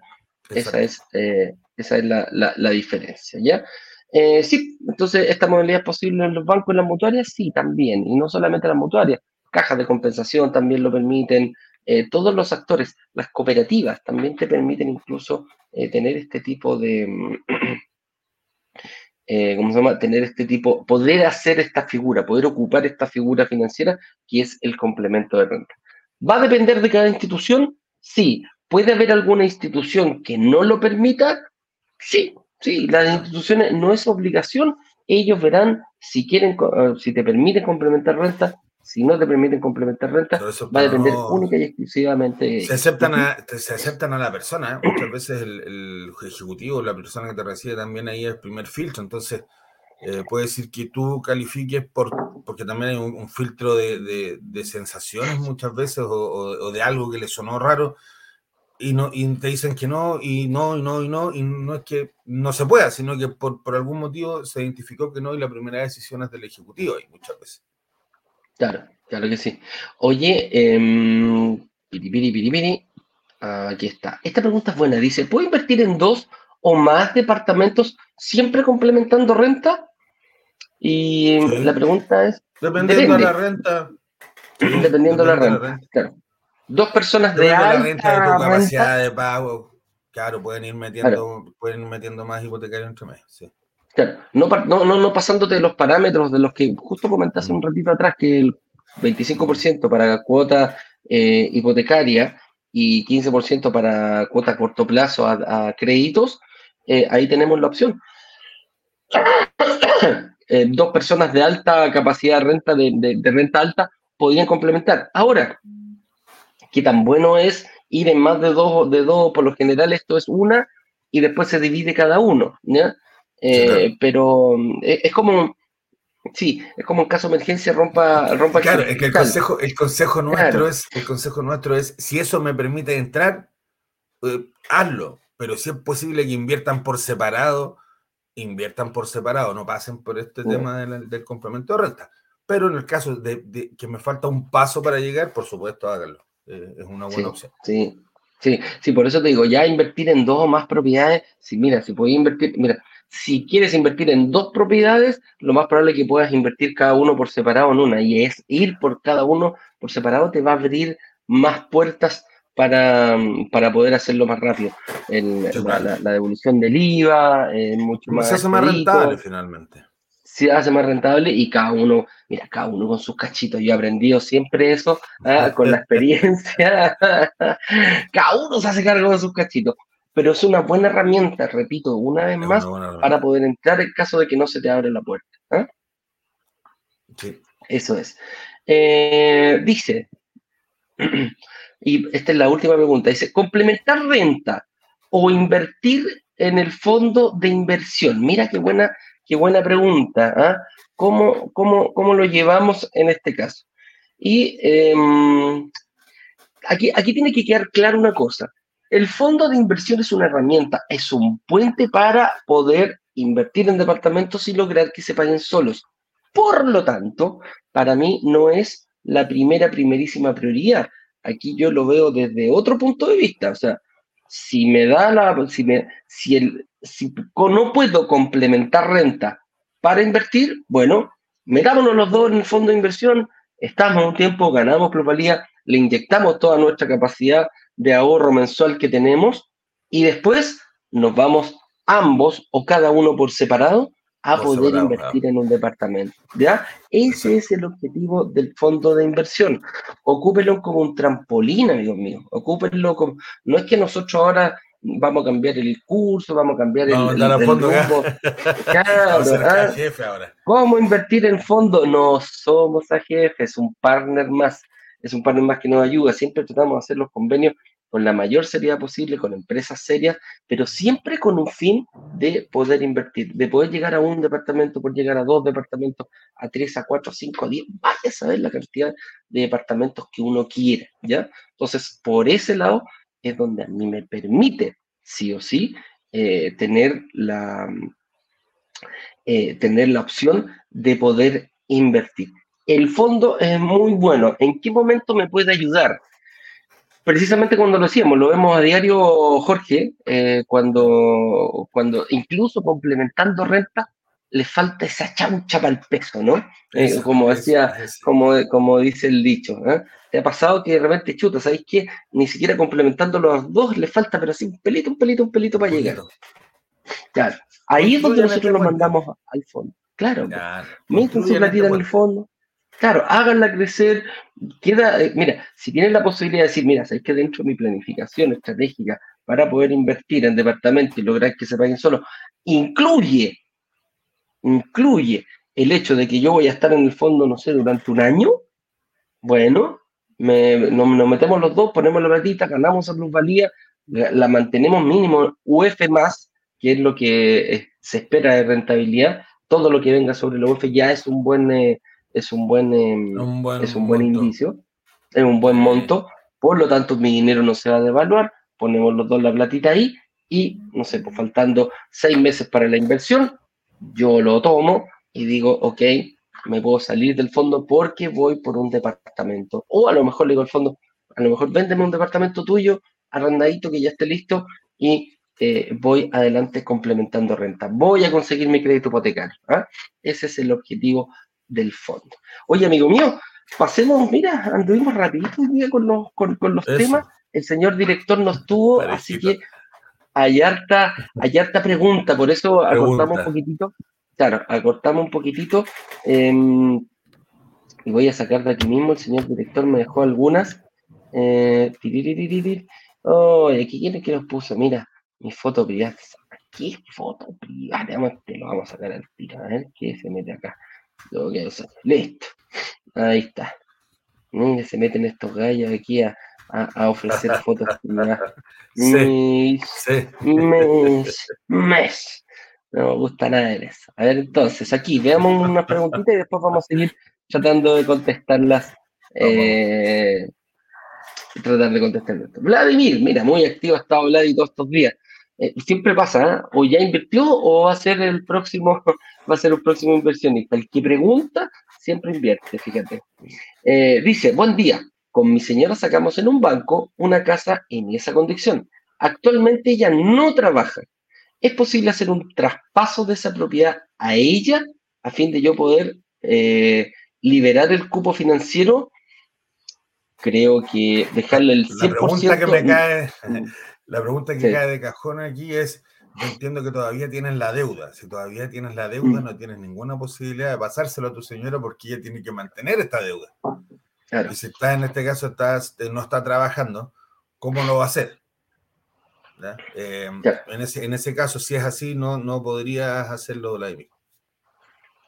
Esa es, eh, esa es la, la, la diferencia, ¿ya? Eh, sí, entonces, ¿esta modalidad es posible en los bancos y las mutuarias? Sí, también, y no solamente las mutuarias, cajas de compensación también lo permiten, eh, todos los actores, las cooperativas también te permiten incluso eh, tener este tipo de, (clears throat) ¿cómo se llama? Tener este tipo, poder hacer esta figura, poder ocupar esta figura financiera que es el complemento de renta. ¿Va a depender de cada institución? Sí. ¿Puede haber alguna institución que no lo permita? Sí, Sí, las instituciones no es obligación, ellos verán si quieren, eh, si te permiten complementar renta, si no te permiten complementar renta, va a depender única y exclusivamente. Se aceptan a, se aceptan a la persona, ¿eh? muchas veces el, el, ejecutivo, la persona que te recibe también ahí es el primer filtro, entonces eh, puede decir que tú califiques por, porque también hay un, filtro de, de, sensaciones muchas veces o, o, de algo que le sonó raro y, no, y te dicen que no, y no, y no, y no, y no es que no se pueda, sino que por, por algún motivo se identificó que no, y la primera decisión es del Ejecutivo, y muchas veces. Claro, claro que sí. Oye, eh, piri, aquí está. Esta pregunta es buena, dice, ¿puedo invertir en dos o más departamentos siempre complementando renta? Y la pregunta es... Dependiendo de la renta. dependiendo de la renta, claro dos personas de alta la renta de tu capacidad de pago, claro, pueden ir metiendo, pueden ir metiendo más hipotecario entre medio, sí. Claro, no, no, no, pasándote los parámetros de los que justo comentaste un mm. ratito atrás, que el 25% para cuota eh, hipotecaria y 15% para cuota a corto plazo a, créditos, eh, ahí tenemos la opción. (coughs) Eh, dos personas de alta capacidad de renta, de, de renta alta, podrían complementar. Ahora, qué tan bueno es ir en más de dos, de dos, por lo general esto es una y después se divide cada uno, ¿ya? Eh, pero eh, es, como, sí, es como en caso de emergencia rompa, rompa Claro, es que el consejo, el consejo nuestro es, el consejo nuestro es, si eso me permite entrar, eh, hazlo, pero si es posible que inviertan por separado, inviertan por separado, no pasen por este tema del, complemento de renta. Pero en el caso de, que me falta un paso para llegar, por supuesto, háganlo. Eh, es una buena opción. Sí, sí, sí, por eso te digo, ya invertir en dos o más propiedades, si mira, si puedes invertir, mira, si quieres invertir en dos propiedades, lo más probable es que puedas invertir cada uno por separado en una, y es ir por cada uno por separado te va a abrir más puertas para, para poder hacerlo más rápido. la, devolución del IVA, eh, mucho más. Se hace más rentable finalmente se hace más rentable y cada uno, mira, cada uno con sus cachitos. Yo he aprendido siempre eso ¿ah? con la experiencia. (laughs) cada uno se hace cargo de sus cachitos. Pero es una buena herramienta, repito, una vez más, para poder entrar en caso de que no se te abre la puerta. ¿ah? Sí. Eso es. Eh, dice, (clears throat) y esta es la última pregunta, dice, complementar renta o invertir en el fondo de inversión. Mira qué buena Qué buena pregunta. ¿ah? ¿Cómo, cómo, lo llevamos en este caso? Y em, aquí, aquí tiene que quedar claro una cosa. El fondo de inversión es una herramienta, es un puente para poder invertir en departamentos y lograr que se paguen solos. Por lo tanto, para mí no es la primera, primerísima prioridad. Aquí yo lo veo desde otro punto de vista. O sea, si me da la, si me, si el, si no puedo complementar renta para invertir, bueno, metámonos los dos en el fondo de inversión, estamos un tiempo, ganamos plusvalía, le inyectamos toda nuestra capacidad de ahorro mensual que tenemos y después nos vamos ambos o cada uno por separado a poder invertir en un departamento. ¿Ya? Ese es el objetivo del fondo de inversión. Ocúpenlo como un trampolín, amigos míos. Ocúpenlo como. No es que nosotros ahora vamos a cambiar el curso, vamos a cambiar el, fondo, (laughs) Claro, ¿ah? ¿Cómo invertir en fondo? No somos a jefe, es un partner más. Es un partner más que nos ayuda. Siempre tratamos de hacer los convenios con la mayor seriedad posible, con empresas serias, pero siempre con un fin de poder invertir, de poder llegar a un departamento, por llegar a dos departamentos, a tres, a cuatro, a cinco, a diez, vaya a saber la cantidad de departamentos que uno quiere, ¿ya? Entonces, por ese lado es donde a mí me permite, sí o sí, eh, tener, la, eh, tener la opción de poder invertir. El fondo es muy bueno. ¿En qué momento me puede ayudar? Precisamente cuando lo hacíamos, lo vemos a diario, Jorge, eh, cuando, cuando incluso complementando renta, le falta esa chancha para el peso, ¿no? Eh, como decía, Como, como dice el dicho. ¿eh? ¿Te ha pasado que de repente chuta, ¿sabéis qué? Ni siquiera complementando los dos le falta, pero así un pelito, un pelito, un pelito para llegar. Claro. Ahí es donde nosotros lo mandamos al fondo. Claro. claro. Mientras su platita en el fondo, Claro, háganla crecer. Queda, eh, mira, si tienen la posibilidad de decir, mira, sabéis que dentro de mi planificación estratégica para poder invertir en departamentos y lograr que se paguen solo, incluye, incluye el hecho de que yo voy a estar en el fondo, no sé, durante un año, bueno, nos, metemos los dos, ponemos la platita, ganamos a plusvalía, la, mantenemos mínimo UF más, que es lo que eh, se espera de rentabilidad, todo lo que venga sobre la UF ya es un buen... Eh, es un buen, em, es un buen indicio, es un buen monto, por lo tanto mi dinero no se va a devaluar, ponemos los dos la platita ahí y, no sé, pues faltando seis meses para la inversión, yo lo tomo y digo, ok, me puedo salir del fondo porque voy por un departamento. O a lo mejor le digo al fondo, a lo mejor véndeme un departamento tuyo, arrendadito, que ya esté listo, y eh, voy adelante complementando renta. Voy a conseguir mi crédito hipotecario. ¿ah? Ese es el objetivo del fondo. Oye, amigo mío, pasemos, mira, anduvimos rapidito hoy día con los, con, los temas. El señor director nos tuvo, así que hay harta, hay harta pregunta, por eso acortamos un poquitito. Claro, acortamos un poquitito. Em, y voy a sacar de aquí mismo, el señor director me dejó algunas. Eh, oh, aquí quién es que los puso, mira, mi foto privada. ¿Qué foto privada? Te lo vamos a sacar al tiro, a ver qué se mete acá. Listo. Ahí está. Mira, se meten estos gallos aquí a, a, ofrecer (laughs) fotos. Sí, mes, mes, No me gusta nada de eso. A ver, entonces, aquí veamos unas preguntitas y después vamos a seguir tratando de contestarlas. Eh, tratar de contestarlas. Vladimir, mira, muy activo ha estado Vladimir todos estos días. Eh, siempre pasa, ¿eh? o ya invirtió o va a ser el próximo, (laughs) va a ser el próximo inversionista. El que pregunta siempre invierte, fíjate. Eh, dice, buen día, con mi señora sacamos en un banco una casa en esa condición. Actualmente ella no trabaja. ¿Es posible hacer un traspaso de esa propiedad a ella a fin de yo poder liberar el cupo financiero? Creo que dejarle el 100%. La pregunta que me cae, la pregunta que cae de cajón aquí es, yo entiendo que todavía tienes la deuda. Si todavía tienes la deuda, mm. no tienes ninguna posibilidad de pasárselo a tu señora porque ella tiene que mantener esta deuda. Y si estás en este caso, estás, eh, no está trabajando, ¿cómo lo va a hacer? Em, en, ese, en ese caso, si es así, no, no podrías hacerlo, Vladimir.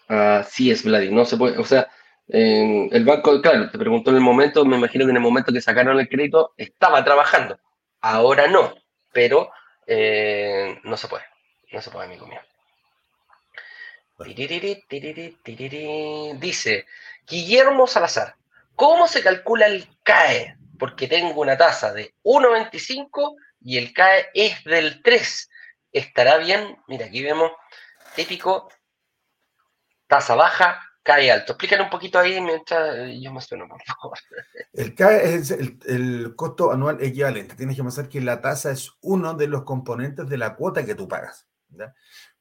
Así es, Vladimir. No se puede, o sea, el banco, claro, te preguntó en el momento, me imagino que en el momento que sacaron el crédito estaba trabajando Ahora no, pero eh, no se puede. No se puede, amigo mío. Dice Guillermo Salazar, ¿cómo se calcula el CAE? Porque tengo una tasa de 1,25 y el CAE es del 3. ¿Estará bien? Mira, aquí vemos típico tasa baja, cae alto. Explícale un poquito ahí mientras yo me sueno, por favor. (laughs) El CAE es el, costo anual equivalente. Tienes que pensar que la tasa es uno de los componentes de la cuota que tú pagas.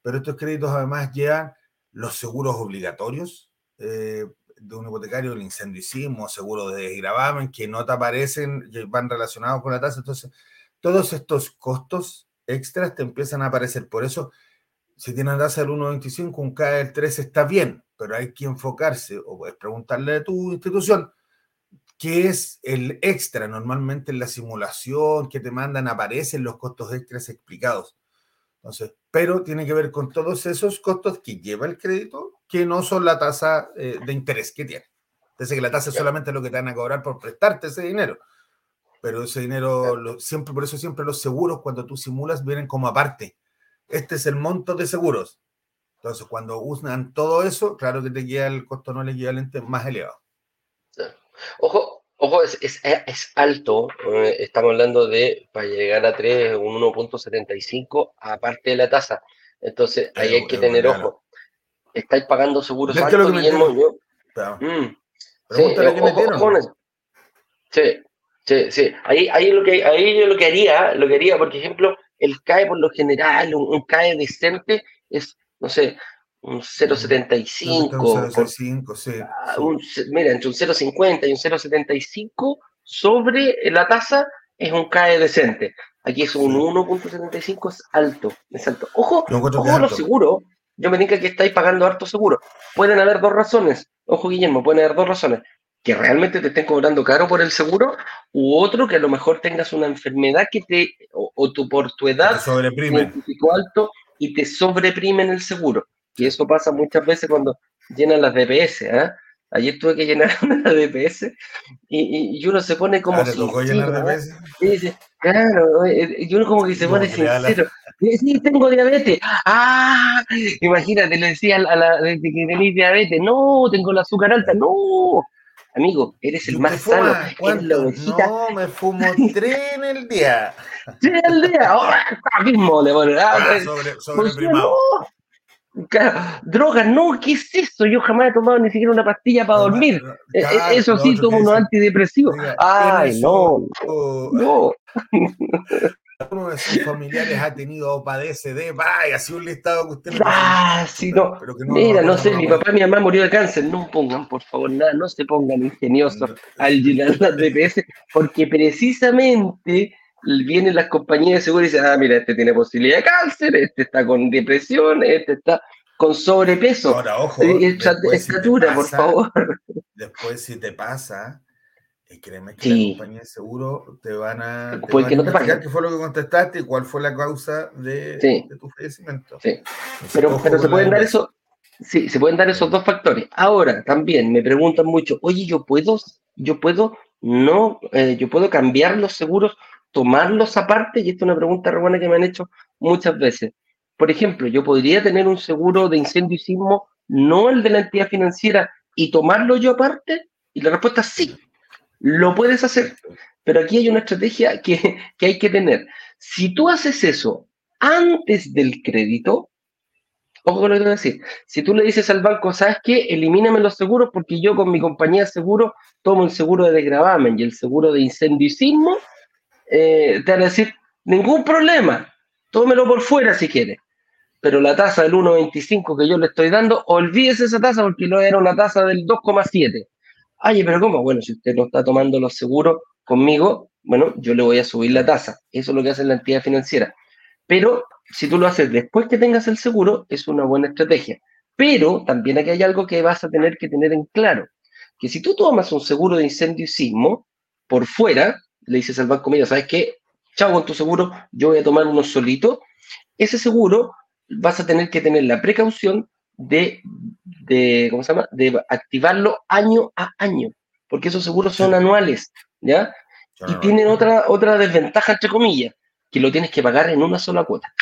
Pero estos créditos además llevan los seguros obligatorios, eh, de un hipotecario, el incendicismo, seguro de gravamen, que no te aparecen, van relacionados con la tasa. Entonces, todos estos costos extras te empiezan a aparecer. Por eso, si tienes tasa del 1,25, un CAE del 3 está bien, pero hay que enfocarse o puedes preguntarle a tu institución qué es el extra. Normalmente en la simulación que te mandan aparecen los costos extras explicados. Entonces, pero tiene que ver con todos esos costos que lleva el crédito, que no son la tasa eh, de interés que tiene. Entonces, que la tasa es solamente lo que te van a cobrar por prestarte ese dinero. Pero ese dinero, siempre, por eso siempre los seguros, cuando tú simulas, vienen como aparte. Este es el monto de seguros. Entonces, cuando usan todo eso, claro que te queda el costo no equivalente más elevado. Ojo, Ojo, es, es, es alto. Eh, estamos hablando de, para llegar a 3, un 1.75 aparte de la tasa. Entonces, ahí hay que tener ojo. ¿Estáis pagando seguros altos, Guillermo? Yo, mm, sí, eh, sí, sí, sí. Ahí, ahí, lo que, ahí yo lo que haría, lo que haría, por ejemplo, el CAE por lo general, un, un CAE decente es, no sé, un 0,75. sí. Ah, mira, entre un 0,50 y un 0,75 sobre la tasa es un CAE decente. Aquí es un 1.75, es alto, es alto. Ojo, ojo los seguros. Yo me diga que estáis pagando harto seguro. Pueden haber dos razones. Ojo, Guillermo, pueden haber dos razones. Que realmente te estén cobrando caro por el seguro, u otro que a lo mejor tengas una enfermedad que te, o, tu, por tu edad, sobreprime. alto y te sobreprimen el seguro. Y eso pasa muchas veces cuando llenan las DPS. ¿eh? Ayer tuve que llenar (laughs) una DPS y, y, uno se pone como. Ah, llenar DPS? Y dice, claro, y uno como que se pone sincero. Sí, tengo diabetes. Ah, imagínate, le decía a la, que tenéis diabetes. No, tengo el azúcar alta. No, amigo, eres el más sano. No, me fumo tres en el día. Tres el día. Ahora mismo le a ah, sobre, sobreprimado. Drogas, no, ¿qué es eso? Yo jamás he tomado ni siquiera una pastilla para dormir. Eh, eh, eso sí, tomo unos antidepresivos. Ay, no. No. (laughs) Uno de sus familiares ha tenido o padece de, vaya, así un listado que usted Ah, sí, no. Mira, no, sé, mi papá y mi mamá murió de cáncer. No pongan, por favor, nada, no se pongan ingeniosos al llenar las DPS, porque precisamente vienen las compañías de seguro y dicen, ah, mira, este tiene posibilidad de cáncer, este está con depresión, este está con sobrepeso. Ahora, ojo, estatura, por favor. Después, si te pasa, y eh, créeme que las compañías de seguro te van a, te van no a qué fue lo que contestaste y cuál fue la causa de, de tu fallecimiento. Sí. pero, pero se pueden dar eso, sí, se pueden dar esos dos factores. Ahora, también me preguntan mucho, oye, yo puedo, yo puedo no, eh, yo puedo cambiar los seguros tomarlos aparte? Y esta es una pregunta buena que me han hecho muchas veces. Por ejemplo, yo podría tener un seguro de incendio y sismo, no el de la entidad financiera, y tomarlo yo aparte? Y la respuesta es sí, lo puedes hacer. Pero aquí hay una estrategia que, (laughs) que hay que tener. Si tú haces eso antes del crédito, ojo lo que voy a decir, si tú le dices al banco, ¿sabes qué? Elimíname los seguros porque yo con mi compañía de seguro tomo el seguro de desgravamen y el seguro de incendio y sismo, eh, te van a decir, ningún problema, tómelo por fuera si quiere. Pero la tasa del 1,25 que yo le estoy dando, olvídese esa tasa porque no era una tasa del 2,7. Ay, pero ¿cómo? Bueno, si usted no está tomando los seguros conmigo, bueno, yo le voy a subir la tasa. Eso es lo que hace la entidad financiera. Pero si tú lo haces después que tengas el seguro, es una buena estrategia. Pero también aquí hay algo que vas a tener que tener en claro, que si tú tomas un seguro de incendio y sismo por fuera, le dices al banco, mira, ¿sabes qué? Chao con tu seguro, yo voy a tomar uno solito. Ese seguro vas a tener que tener la precaución de, de, ¿cómo se llama? De activarlo año a año, porque esos seguros son anuales, ¿ya? Y tienen otra, otra desventaja, entre comillas, que lo tienes que pagar en una sola cuota.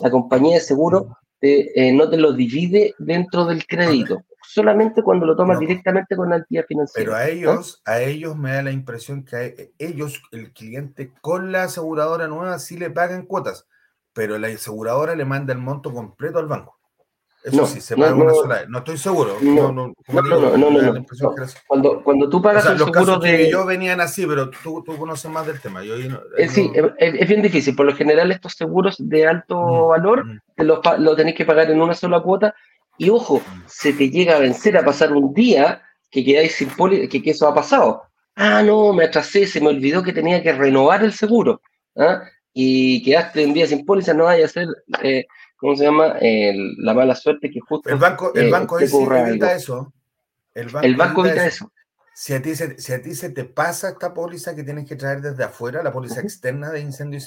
La compañía de seguro eh, no te lo divide dentro del crédito solamente cuando lo tomas directamente con la entidad financiera. Pero a ellos, a ellos me da la impresión que ellos, el cliente con la aseguradora nueva, sí le pagan cuotas, pero la aseguradora le manda el monto completo al banco. Eso sí, se paga una sola vez. No estoy seguro. No, no, no. no, Cuando, cuando tú pagas el seguro de. yo venían así, pero tú, tú conoces más del tema. Yo, eh, sí, es, bien difícil. Por lo general, estos seguros de alto mm, valor mm. lo, lo tenéis que pagar en una sola cuota y ojo, se te llega a vencer a pasar un día que quedáis sin póliza, que, eso ha pasado. Ah, no, me atrasé, se me olvidó que tenía que renovar el seguro. ¿ah? Y quedaste un día sin póliza, no vaya a ser, eh, ¿cómo se llama? la mala suerte que justo. El banco, el eh, banco evita eso. El banco, el banco evita, eso. Si a, ti se, si a ti se te pasa esta póliza que tienes que traer desde afuera, la póliza externa de incendio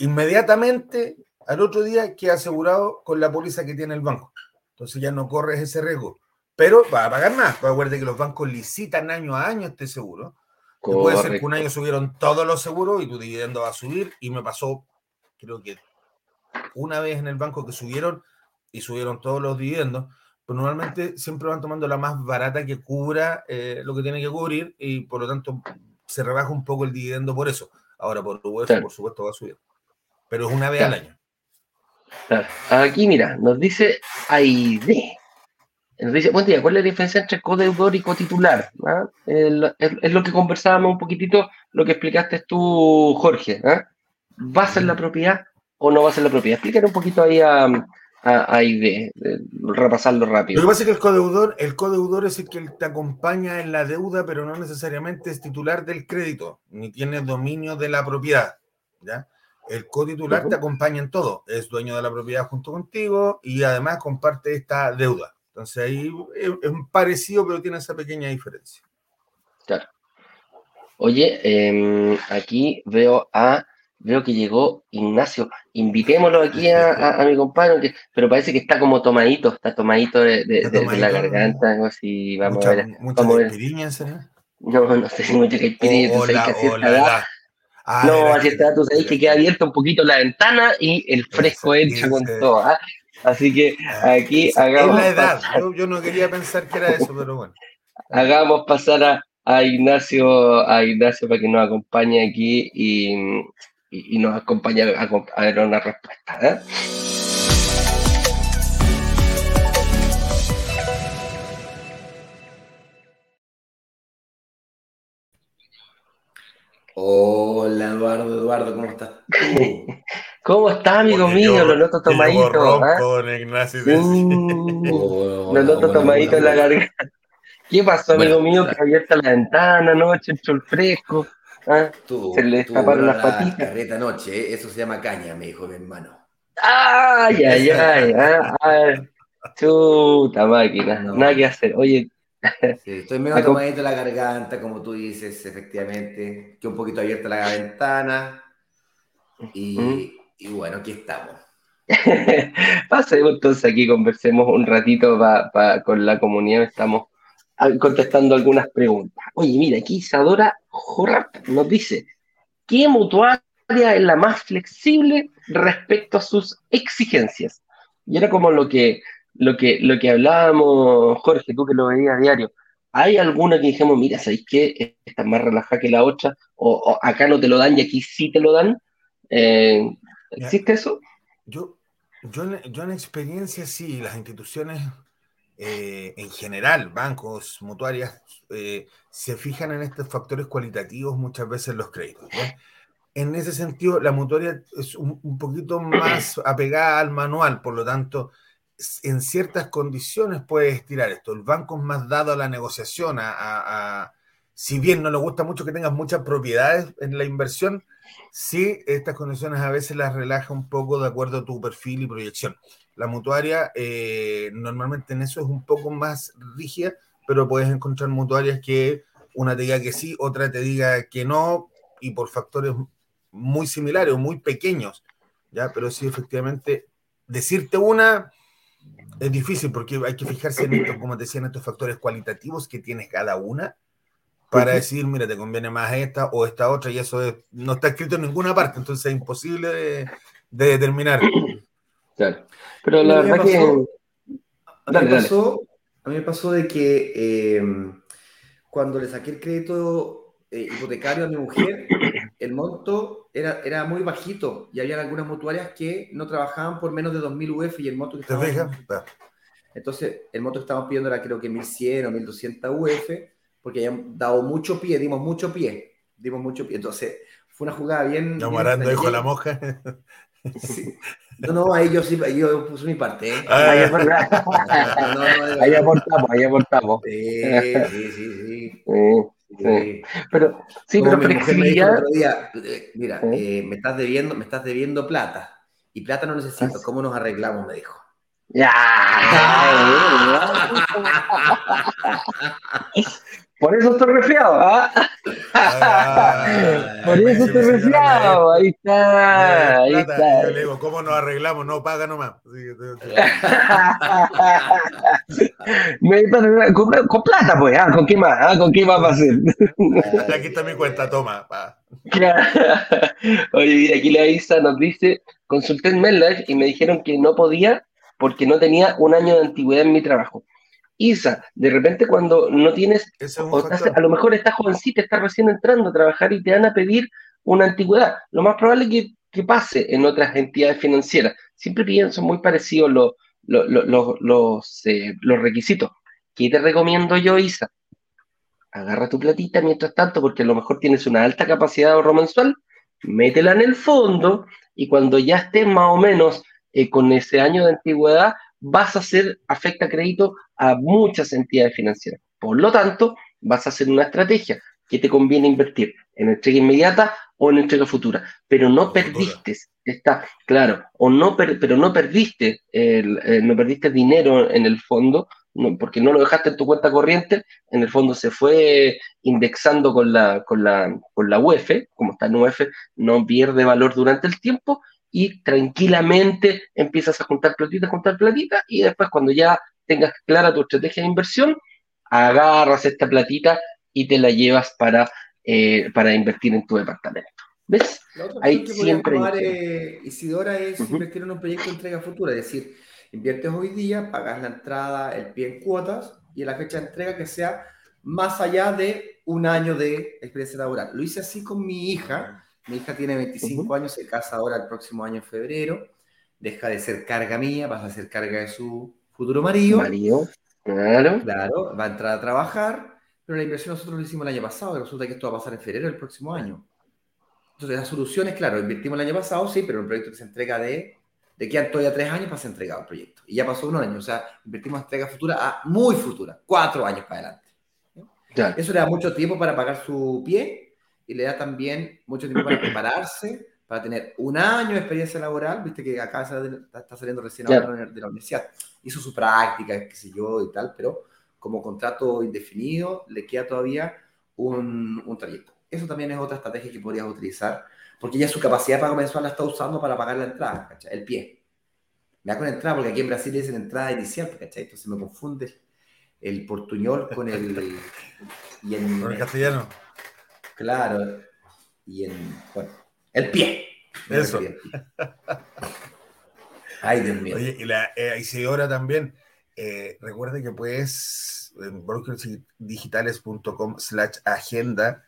inmediatamente al otro día queda asegurado con la póliza que tiene el banco. Entonces ya no corres ese riesgo. Pero va a pagar más. Acuérdate que los bancos licitan año a año este seguro. Puede ser que un año subieron todos los seguros y tu dividendo va a subir. Y me pasó, creo que una vez en el banco que subieron y subieron todos los dividendos. Pero normalmente siempre van tomando la más barata que cubra eh, lo que tiene que cubrir y por lo tanto se rebaja un poco el dividendo por eso. Ahora por UEF, por supuesto, va a subir. Pero es una vez al año. Aquí, mira, nos dice AID. Nos dice, buen día, ¿cuál es la diferencia entre codeudor y cotitular? ¿Ah? Es, lo que conversábamos un poquitito, lo que explicaste tú, Jorge. ¿ah? ¿Va a ser la propiedad o no va a ser la propiedad? Explícale un poquito ahí a, a, AID, repasarlo rápido. Lo que pasa es que el codeudor, el codeudor es el que te acompaña en la deuda, pero no necesariamente es titular del crédito, ni tiene dominio de la propiedad. ¿ya? El cotitular te acompaña en todo, es dueño de la propiedad junto contigo y además comparte esta deuda. Entonces ahí es, parecido, pero tiene esa pequeña diferencia. Claro. Oye, em, aquí veo a veo que llegó Ignacio. Invitémoslo aquí a, mi compadre, pero parece que está como tomadito, está tomadito de, la garganta, algo así. Vamos a ver. Mucha vamos No, no sé si (laughs) mucha caipirinha. Ah, no, así está, tú sabes que queda abierta un poquito la ventana y el fresco entra con todo. ¿ah? Así que ah, aquí hagamos. la edad, yo, no quería pensar que era eso, pero bueno. (laughs) Hagamos pasar a, Ignacio, a Ignacio para que nos acompañe aquí y, nos acompañe a, a, ver una respuesta. ¿eh? Hola Eduardo, Eduardo, ¿cómo estás? (laughs) ¿Cómo está, amigo mío? Lo noto tomadito. ¿ah? Ignacio. lo noto tomadito en la garganta. ¿Qué pasó, amigo mío? Que abierta la ventana anoche, entró el fresco. ¿ah? se le escaparon las patitas. Carreta noche, ¿eh? eso se llama caña, me dijo mi hermano. Ay, ay, ay. ¿ah? (laughs) Chuta máquina, nada que hacer. Oye, (laughs) estoy medio tomadito la garganta, como tú dices, efectivamente, que un poquito abierta la ventana. Y, bueno, aquí estamos. (laughs) Pasemos entonces aquí, conversemos un ratito con la comunidad. Estamos contestando algunas preguntas. Oye, mira, aquí Isadora Jorrap nos dice: ¿Qué mutuaria es la más flexible respecto a sus exigencias? Y era como lo que lo que, lo que hablábamos, Jorge, tú que lo veías a diario, ¿hay alguna que dijimos, mira, ¿sabéis qué? Esta es más relajada que la otra, o, acá no te lo dan y aquí sí te lo dan? Eh, ¿Existe eso? Yo, yo, yo en experiencia sí, las instituciones eh, en general, bancos, mutuarias, eh, se fijan en estos factores cualitativos muchas veces los créditos. En ese sentido, la mutuaria es un, un, poquito más apegada al manual, por lo tanto, en ciertas condiciones puedes estirar esto. El banco es más dado a la negociación, a, si bien no le gusta mucho que tengas muchas propiedades en la inversión, sí estas condiciones a veces las relaja un poco de acuerdo a tu perfil y proyección. La mutuaria eh, normalmente en eso es un poco más rígida, pero puedes encontrar mutuarias que una te diga que sí, otra te diga que no, y por factores muy similares o muy pequeños, ¿ya? Pero sí, efectivamente, decirte una es difícil porque hay que fijarse en esto, como te decía, en estos factores cualitativos que tienes cada una para decir, mira, te conviene más esta o esta otra, y eso no está escrito en ninguna parte, entonces es imposible de, determinar. (clears throat) Claro. Pero la verdad que. A mí, me pasó, a mí me pasó de que eh, cuando le saqué el crédito eh, hipotecario a mi mujer, el monto era, era muy bajito y había algunas mutuarias que no trabajaban por menos de 2.000 UF y el monto que estaba... Entonces, el monto que estábamos pidiendo era creo que 1.100 o 1.200 UF porque habían dado mucho pie, dimos mucho pie, dimos mucho pie. Entonces, fue una jugada bien. No, Marando dijo la moja. (laughs) No, no, ahí yo sí, yo puse mi parte. ¿eh? Ah. (laughs) Ahí, aportamos, ahí aportamos. Sí, sí, sí, sí. Pero, sí, pero flexibilidad. Eh, mira, eh, me, estás debiendo, me estás debiendo plata. Y plata no necesito. Ah, ¿Cómo nos arreglamos? Me dijo. Ya. (laughs) (laughs) Por eso estoy resfriado. ¿ah? Por eso estoy resfriado. Ahí está. Ahí está. Yo le digo, ¿cómo nos arreglamos? No, paga nomás. (laughs) con, con, plata, pues. ¿ah? ¿Con qué más? ¿ah? ¿Con qué más va a ser? Aquí está mi cuenta, toma. (laughs) Oye, mira, aquí la Isa nos dice: consulté en MedLife y me dijeron que no podía porque no tenía un año de antigüedad en mi trabajo. Isa, de repente cuando no tienes, a lo mejor estás jovencita, estás recién entrando a trabajar y te van a pedir una antigüedad. Lo más probable es que, que pase en otras entidades financieras. Siempre piden, son muy parecidos los, los, eh, los, requisitos. ¿Qué te recomiendo yo, Isa? Agarra tu platita mientras tanto, porque a lo mejor tienes una alta capacidad de ahorro mensual, métela en el fondo y cuando ya estés más o menos eh, con ese año de antigüedad, vas a hacer afecta crédito a muchas entidades financieras. Por lo tanto, vas a hacer una estrategia que te conviene invertir en entrega inmediata o en entrega futura, pero no perdiste, está claro, o no pero no perdiste el, no perdiste dinero en el fondo, porque no lo dejaste en tu cuenta corriente, en el fondo se fue indexando con la, con la, con la UEF, como está en UEF, no pierde valor durante el tiempo y tranquilamente empiezas a juntar platita, juntar platita y después cuando ya tengas clara tu estrategia de inversión, agarras esta platita y te la llevas para, eh, para invertir en tu departamento. ¿Ves? Ahí siempre. Eh, Isidora, es invertir en un proyecto de entrega futura, es decir, inviertes hoy día, pagas la entrada, el pie en cuotas y la fecha de entrega que sea más allá de un año de experiencia laboral. Lo hice así con mi hija mi hija tiene 25 años, se casa ahora el próximo año en febrero, deja de ser carga mía, vas a ser carga de su futuro marido. Marido, claro. Claro, va a entrar a trabajar, pero la inversión nosotros lo hicimos el año pasado, y resulta que esto va a pasar en febrero del próximo año. Entonces, la solución es, claro, invertimos el año pasado, sí, pero un proyecto que se entrega de, de que todavía tres años para ser entregado el proyecto. Y ya pasó un año, o sea, invertimos entrega futura a muy futura, cuatro años para adelante. Eso le da mucho tiempo para pagar su pie y le da también mucho tiempo para (clears throat) prepararse, para tener un año de experiencia laboral, viste que acá está saliendo recién de la universidad, hizo su práctica, qué sé yo y tal, pero como contrato indefinido le queda todavía un, un trayecto. Eso también es otra estrategia que podrías utilizar, porque ya su capacidad de pago mensual la está usando para pagar la entrada, ¿cachai? el pie. Me da con entrada, porque aquí en Brasil dicen entrada inicial, ¿cachai? Entonces me confunde el portuñol con el... (laughs) Y el castellano. Claro. Y en, bueno, el pie. Eso. Ay, Dios mío. Oye, y la eh, Isidora también, eh, recuerde que puedes en brokersdigitales.com slash agenda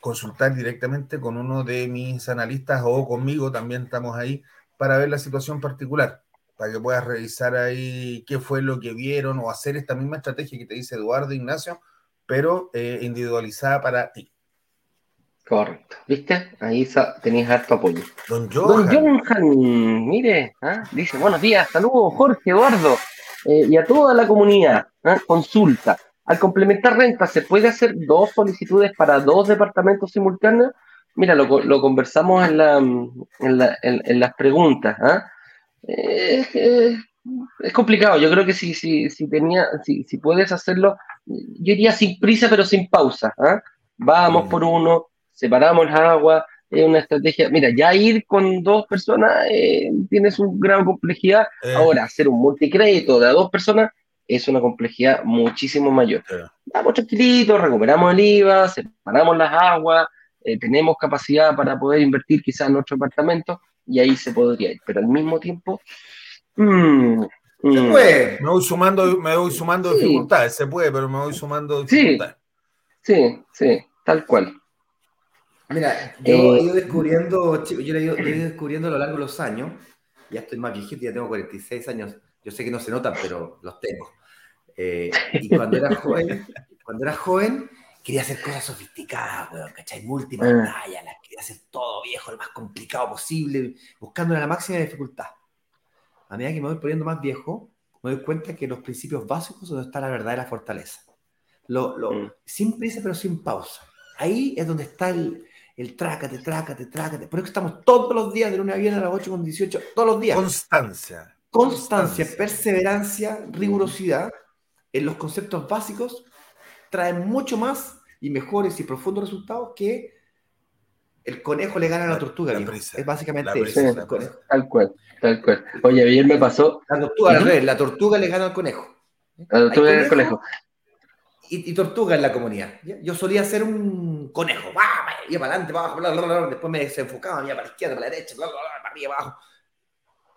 consultar directamente con uno de mis analistas o conmigo, también estamos ahí, para ver la situación particular, para que puedas revisar ahí qué fue lo que vieron o hacer esta misma estrategia que te dice Eduardo Ignacio, pero eh, individualizada para ti. Correcto. ¿Viste? Ahí tenéis harto apoyo. Don Johan. Don Johan, mire, ¿ah? dice, buenos días, saludos Jorge, Eduardo, eh, y a toda la comunidad. ¿ah? Consulta. Al complementar renta, ¿se puede hacer dos solicitudes para dos departamentos simultáneos? Mira, lo, conversamos en, la, en, las preguntas. ¿ah? Eh, es complicado. Yo creo que si, si, si, tenía, si, si puedes hacerlo, yo iría sin prisa, pero sin pausa. Vamos por uno, separamos las aguas, es una estrategia. Mira, ya ir con dos personas eh, tiene su gran complejidad. Eh. Ahora, hacer un multicrédito de dos personas es una complejidad muchísimo mayor. Vamos tranquilitos, recuperamos el IVA, separamos las aguas, eh, tenemos capacidad para poder invertir quizás en nuestro apartamento y ahí se podría ir. Pero al mismo tiempo, mm, se mm. puede. Me voy sumando, me voy sumando dificultades, se puede, pero me voy sumando dificultades. Sí, sí, tal cual. Mira, yo he ido descubriendo, yo he ido, descubriendo a lo largo de los años, ya estoy más viejito, ya tengo 46 años, yo sé que no se notan, pero los tengo. Eh, y cuando era joven, cuando era joven, quería hacer cosas sofisticadas, weón, ¿cachai? Multipantalla, las quería hacer todo viejo, lo más complicado posible, buscando la máxima dificultad. A medida que me voy poniendo más viejo, me doy cuenta que los principios básicos son donde está la verdadera fortaleza. Lo, lo, mm. Sin prisa, pero sin pausa. Ahí es donde está el, el trácate, trácate, trácate. Por eso estamos todos los días de lunes a viernes a las 8 con 18, todos los días. Constancia. Constancia, perseverancia, rigurosidad en los conceptos básicos traen mucho más y mejores y profundos resultados que el conejo le gana a la tortuga. es básicamente eso. tal cual, tal cual. Oye, ayer me pasó. La tortuga, la tortuga le gana al conejo. La tortuga le gana al conejo. Y, tortuga en la comunidad. Yo solía ser un conejo. Iba para adelante, para abajo, después me desenfocaba, iba para la izquierda, para la derecha, para arriba, abajo.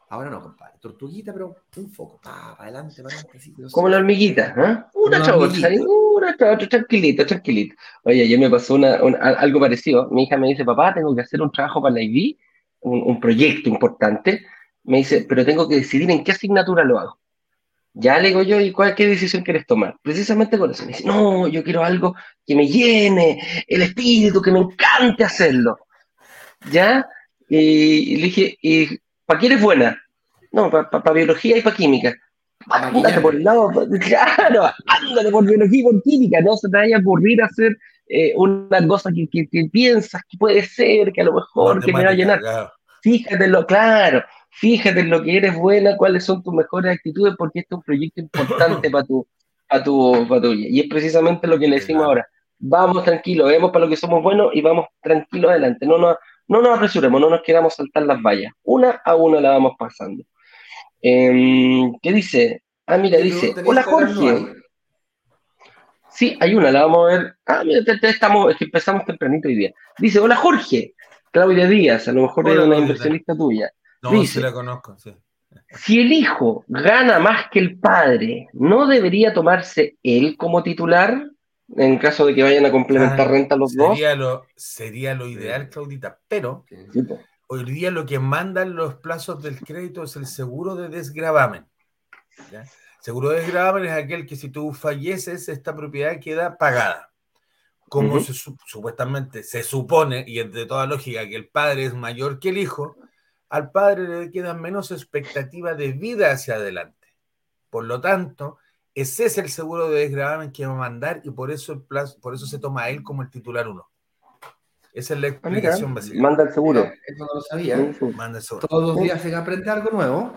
Ahora no, compadre. Tortuguita, pero un foco. para adelante, para adelante. Como la hormiguita, ¿eh? Una chocha, una chocha, tranquilito, tranquilito. Oye, ayer me pasó una, algo parecido. Mi hija me dice, papá, tengo que hacer un trabajo para la IB, un, un, proyecto importante. Me dice, pero tengo que decidir en qué asignatura lo hago. Ya le digo yo, ¿y cuál, qué decisión quieres tomar? Precisamente con eso. Me dice, no, yo quiero algo que me llene el espíritu, que me encante hacerlo. ¿Ya? Y, le dije, ¿y para qué eres buena? No, para biología y para química. Ándale por el lado, claro, ándale por biología y por química, no se te vaya a ocurrir hacer eh, una cosa que, que, piensas que puede ser, que a lo mejor que me va a llenar. Fíjate lo claro, fíjate en lo que eres buena, cuáles son tus mejores actitudes, porque este es un proyecto importante (laughs) para tu, para tu, para tu vida. Y es precisamente lo que le decimos ahora. Vamos tranquilos, vemos para lo que somos buenos y vamos tranquilos adelante. No nos, no nos apresuremos, no nos queramos saltar las vallas. Una a una la vamos pasando. Em, ¿Qué dice? Ah, mira, dice, hola Jorge. Sí, hay una, la vamos a ver. Ah, mira, estamos, empezamos tempranito hoy día. Dice, hola Jorge. Claudia Díaz, a lo mejor era una inversionista tuya. No, dice, la conozco, sí. Si el hijo gana más que el padre, ¿no debería tomarse él como titular? En caso de que vayan a complementar ah, renta los dos. Lo, sería lo ideal, Claudita, pero hoy día lo que mandan los plazos del crédito es el seguro de desgravamen. Seguro de desgravamen es aquel que si tú falleces, esta propiedad queda pagada. Como supuestamente se supone, y es de toda lógica, que el padre es mayor que el hijo, al padre le queda menos expectativa de vida hacia adelante. Por lo tanto, ese es el seguro de desgravamen que va a mandar y por eso, el plazo, por eso se toma a él como el titular uno. Esa es la ah, explicación básica. Manda el seguro. Eso no lo sabía. Manda el seguro. Todos los días se aprende algo nuevo.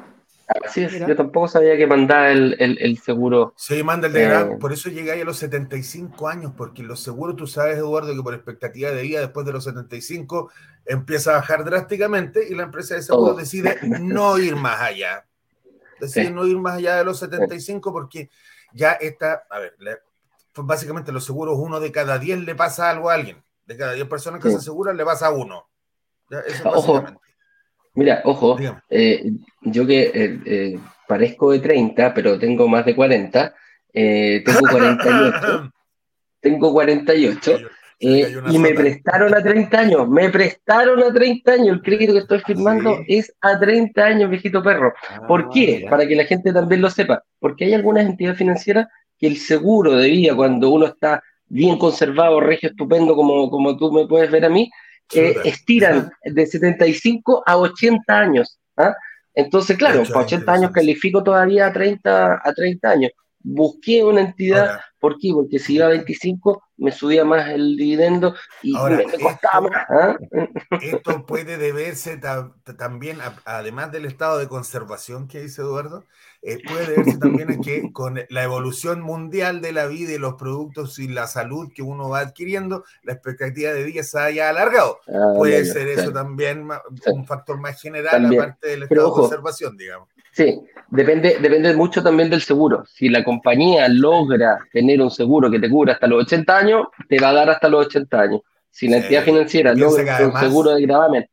Así es, yo tampoco sabía que mandaba el, el, seguro. Sí, manda el de eh, por eso llegáis a los 75 años, porque los seguros, tú sabes, Eduardo, que por expectativa de vida después de los 75 empieza a bajar drásticamente y la empresa de seguro decide no (laughs) ir más allá deciden no ir más allá de los 75 porque ya está, a ver, pues básicamente los seguros, uno de cada 10 le pasa algo a alguien. De cada 10 personas que se aseguran, le pasa a uno. ojo, mira, ojo, eh, yo que eh, eh, parezco de 30, pero tengo más de 40, tengo 48. (laughs) tengo 48. Eh, y me prestaron a 30 años, me prestaron a 30 años. El crédito que estoy firmando es a 30 años, viejito perro. Ah, ¿Por qué? Para que la gente también lo sepa. Porque hay algunas entidades financieras que el seguro de vida, cuando uno está bien conservado, regio, estupendo, como, como tú me puedes ver a mí, eh, estiran de 75 a 80 años. ¿ah? Entonces, claro, para 80 años califico todavía a 30, a 30 años. Busqué una entidad, ¿por qué? Porque si iba a 25 me subía más el dividendo y me, costaba esto, ¿ah? Esto puede deberse también, además del estado de conservación que dice Eduardo, eh, puede (laughs) deberse también a que con la evolución mundial de la vida y los productos y la salud que uno va adquiriendo, la expectativa de vida se haya alargado. Ah, puede ser eso también un factor más general, aparte del estado de conservación, digamos. Sí, depende, depende mucho también del seguro. Si la compañía logra tener un seguro que te cubra hasta los 80 años, te va a dar hasta los 80 años. Si la entidad financiera logra un seguro de gravamen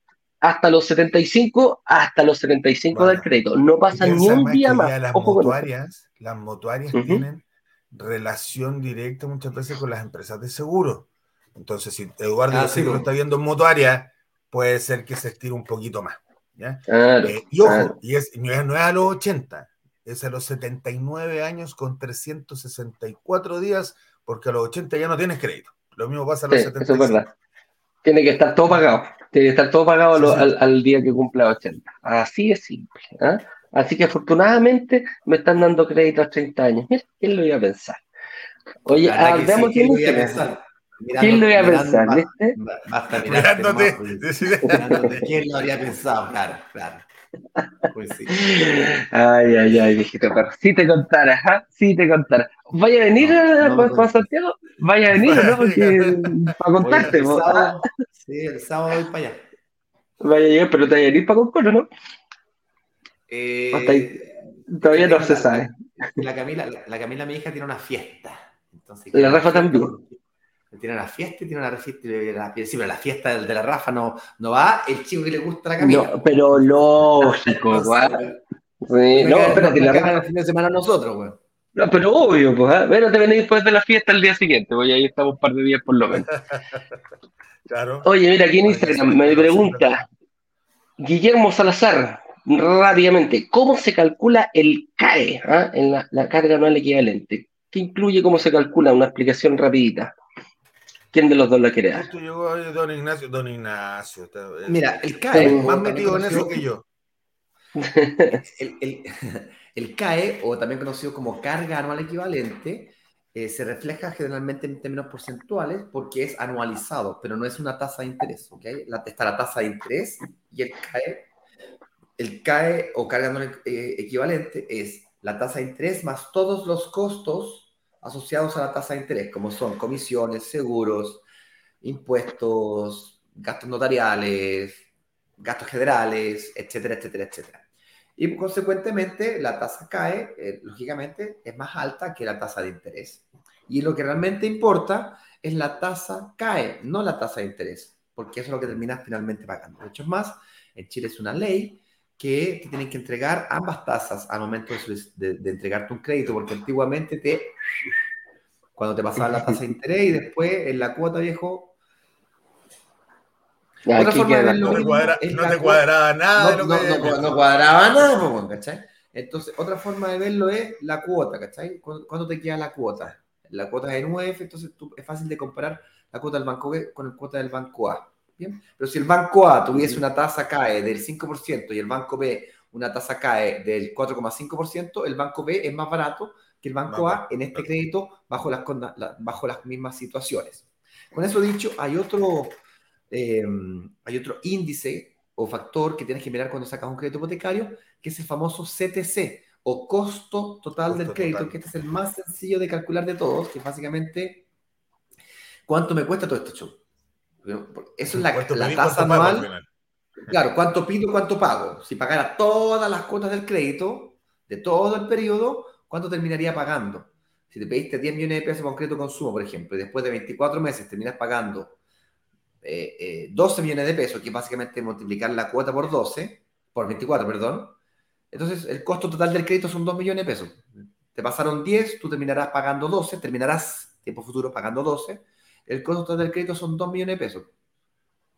hasta los 75, hasta los 75 del crédito. No pasa ni un día más. Las mutuarias, las mutuarias tienen relación directa muchas veces con las empresas de seguro. Entonces, si Eduardo ah, lo está viendo en mutuaria, puede ser que se estire un poquito más. Eh, y ojo, y es, no, es, a los 80, es a los 79 años con 364 días, porque a los 80 ya no tienes crédito. Lo mismo pasa a los 75. Eso es verdad. Tiene que estar todo pagado. Tiene que estar todo pagado Al, día que cumpla 80. Así es simple. ¿ah? Así que afortunadamente me están dando crédito a 30 años. Mira, ¿quién lo iba a pensar? Oye, ah, veamos quién lo iba a pensar. ¿Quién lo iba a pensar? ¿viste? Basta mirándote. ¿Quién lo habría pensado? Claro, claro. Pues sí. Ay, ay, ay, viejito perro. Si te contara, ¿ah? Si te contara. ¿Vaya a venir no, no, Santiago? ¿Vaya a venir, no? Porque, para contarte. el sábado, sí, el sábado voy para allá. Vaya a llegar, pero te vaya a venir para Concoro, ¿no? Eh, todavía no se sabe. La Camila, la, Camila, mi hija, tiene una fiesta. Entonces, la Rafa también. Tiene una fiesta y tiene una fiesta. La, sí, pero la fiesta de la Rafa no, no va el chico que le gusta la Camila. No, pero lógico, (laughs) sí, no, espérate, la Rafa. el fin de semana nosotros, güey. No, pero obvio, pues, ¿eh? Bueno, te venís después de la fiesta el día siguiente, voy ahí estamos un par de días por lo menos. (laughs) claro. Oye, mira, aquí en Instagram me pregunta Guillermo Salazar, rápidamente, ¿cómo se calcula el CAE ah, en la, carga anual equivalente? ¿Qué incluye cómo se calcula? Una explicación rapidita. ¿Quién de los dos la quiere dar? don Ignacio. Don Ignacio. Mira, el CAE. Más metido en eso que yo. (laughs) (laughs) el, CAE, o también conocido como carga anual equivalente, eh, se refleja generalmente en términos porcentuales porque es anualizado, pero no es una tasa de interés. ¿okay? está la tasa de interés y el CAE el CAE o carga anual eh, equivalente es la tasa de interés más todos los costos asociados a la tasa de interés, como son comisiones, seguros, impuestos, gastos notariales, gastos generales, etcétera, etcétera, etcétera. Y consecuentemente la tasa CAE, eh, lógicamente, es más alta que la tasa de interés. Y lo que realmente importa es la tasa CAE, no la tasa de interés, porque eso es lo que terminas finalmente pagando. De hecho, es más, en Chile es una ley que te tienen que entregar ambas tasas al momento de, entregarte un crédito, porque antiguamente te, cuando te pasaban la tasa de interés y después en la cuota viejo. otra forma de verlo no, te, cuadraba nada. No, no, cuadraba nada, ¿cachai? Entonces, otra forma de verlo es la cuota, ¿cachai? ¿Cuánto te queda la cuota? La cuota es en UF, entonces es fácil de comparar la cuota del banco B con la cuota del banco A. Bien, pero si el banco A tuviese una tasa CAE del 5% y el banco B una tasa CAE del 4,5%, el banco B es más barato que el banco A en este crédito bajo las, bajo las mismas situaciones. Con eso dicho, hay otro, em, hay otro índice o factor que tienes que mirar cuando sacas un crédito hipotecario, que es el famoso CTC o costo total del crédito, que este es el más sencillo de calcular de todos, que básicamente cuánto me cuesta todo este show. Eso es la, la tasa anual. Claro, cuánto pido, cuánto pago. Si pagara todas las cuotas del crédito de todo el periodo, ¿cuánto terminaría pagando? Si te pediste 10 millones de pesos con crédito consumo, por ejemplo, y después de 24 meses terminas pagando 12 eh, eh, millones de pesos, que es básicamente multiplicar la cuota por 12, por 24, perdón, entonces el costo total del crédito son 2 millones de pesos. Te pasaron 10, tú terminarás pagando 12, terminarás tiempo futuro pagando 12, el costo del crédito son 2 millones de pesos.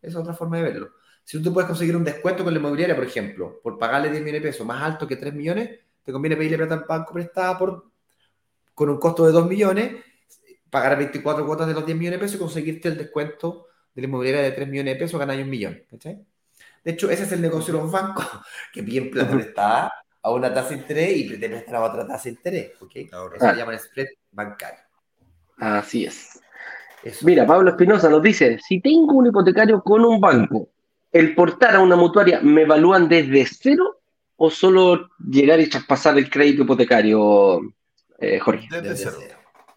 Esa es otra forma de verlo. Si tú te puedes conseguir un descuento con la inmobiliaria, por ejemplo, por pagarle 10 millones de pesos más alto que 3 millones, te conviene pedirle plata al banco prestada por, con un costo de 2 millones, pagar 24 cuotas de los 10 millones de pesos y conseguirte el descuento de la inmobiliaria de 3 millones de pesos, ganar un millón. ¿cachai? De hecho, ese es el negocio de los bancos, (laughs) que piden plata prestada a una tasa de interés y te prestan a otra tasa de interés. ¿okay? Eso se llama el spread bancario. Así es. Mira, Pablo Espinosa nos dice, si tengo un hipotecario con un banco, ¿el portar a una mutuaria me evalúan desde cero o solo llegar y traspasar el crédito hipotecario, eh, Jorge? Desde, cero.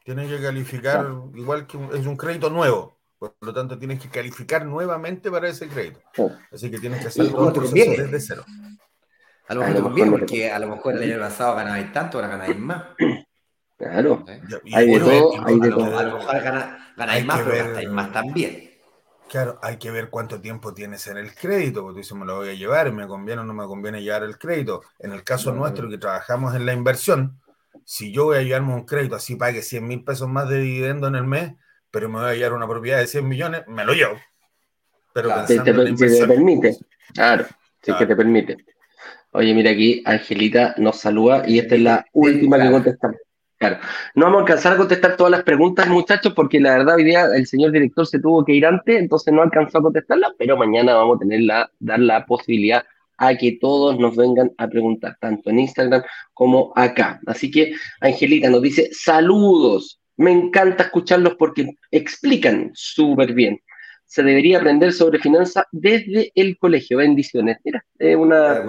Tienes que calificar, igual que es un crédito nuevo, por lo tanto tienes que calificar nuevamente para ese crédito. Así que tienes que hacer todo el proceso desde cero. A lo mejor te conviene, porque a lo mejor el año pasado ganabais tanto, ahora ganáis más. Claro. Hay de todo, hay de todo. A lo mejor ganáis más, pero gastáis más también. Claro, hay que ver cuánto tiempo tienes en el crédito, porque tú dices, me lo voy a llevar, me conviene o no me conviene llevar el crédito. En el caso nuestro, que trabajamos en la inversión, si yo voy a llevarme un crédito, así pague 100 mil pesos más de dividendo en el mes, pero me voy a llevar una propiedad de 100 millones, me lo llevo. Pero te, te, permite, claro, sí que te permite. Oye, mira aquí, Angelita nos saluda y esta es la última que contestamos. Claro, no vamos a alcanzar a contestar todas las preguntas, muchachos, porque la verdad hoy día el señor director se tuvo que ir antes, entonces no alcanzó a contestarlas, pero mañana vamos a tener la, dar la posibilidad a que todos nos vengan a preguntar, tanto en Instagram como acá. Así que Angelita nos dice, saludos, me encanta escucharlos porque explican súper bien. Se debería aprender sobre finanzas desde el colegio. Bendiciones. Mira, es una...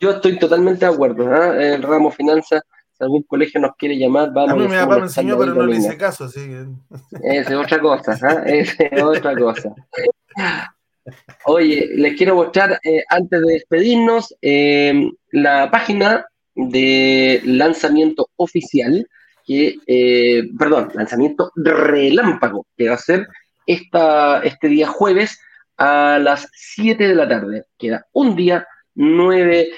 Yo estoy totalmente de acuerdo. ¿ah? El ramo finanzas si algún colegio nos quiere llamar, vamos. A mí mi papá me enseñó, pero no le hice caso, así Esa es otra cosa, ¿eh? Esa es otra cosa. Oye, les quiero mostrar, eh, antes de despedirnos, eh, la página de lanzamiento oficial, que, eh, perdón, lanzamiento relámpago, que va a ser esta, este día jueves a las 7 de la tarde. Queda un día, nueve,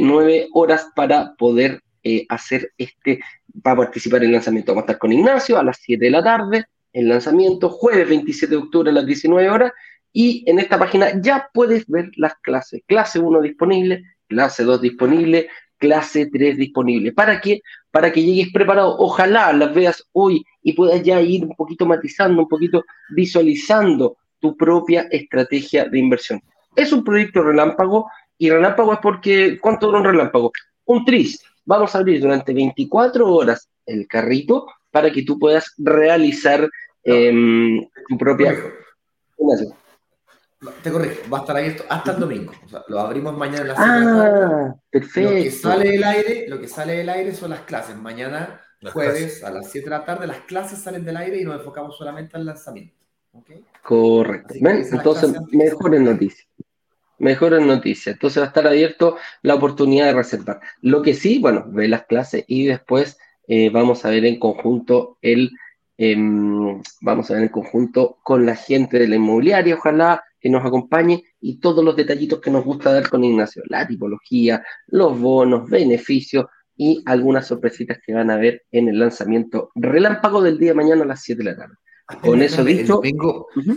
nueve horas para poder eh, hacer este, va a participar en el lanzamiento. Vamos a estar con Ignacio a las 7 de la tarde, el lanzamiento, jueves 27 de octubre a las 19 horas, y en esta página ya puedes ver las clases. Clase 1 disponible, clase 2 disponible, clase 3 disponible. ¿Para qué? Para que llegues preparado. Ojalá las veas hoy y puedas ya ir un poquito matizando, un poquito visualizando tu propia estrategia de inversión. Es un proyecto relámpago y relámpago es porque, ¿cuánto dura un relámpago? Un tris, vamos a abrir durante 24 horas el carrito para que tú puedas realizar em, tu propia... Te corrijo, va a estar abierto hasta el domingo. O sea, lo abrimos mañana a las ah, perfecto. Lo que sale del aire, lo que sale del aire son las clases. Mañana, jueves, a las 7 de la tarde, las clases salen del aire y nos enfocamos solamente al lanzamiento. Correcto. Entonces, mejores noticias mejores noticias. Entonces va a estar abierto la oportunidad de reservar. Lo que sí, bueno, ve las clases y después eh, vamos a ver en conjunto el, em, vamos a ver en conjunto con la gente de la inmobiliaria, ojalá que nos acompañe y todos los detallitos que nos gusta dar con Ignacio, la tipología, los bonos, beneficios y algunas sorpresitas que van a ver en el lanzamiento relámpago del día de mañana a las 7 de la tarde. Con eso dicho.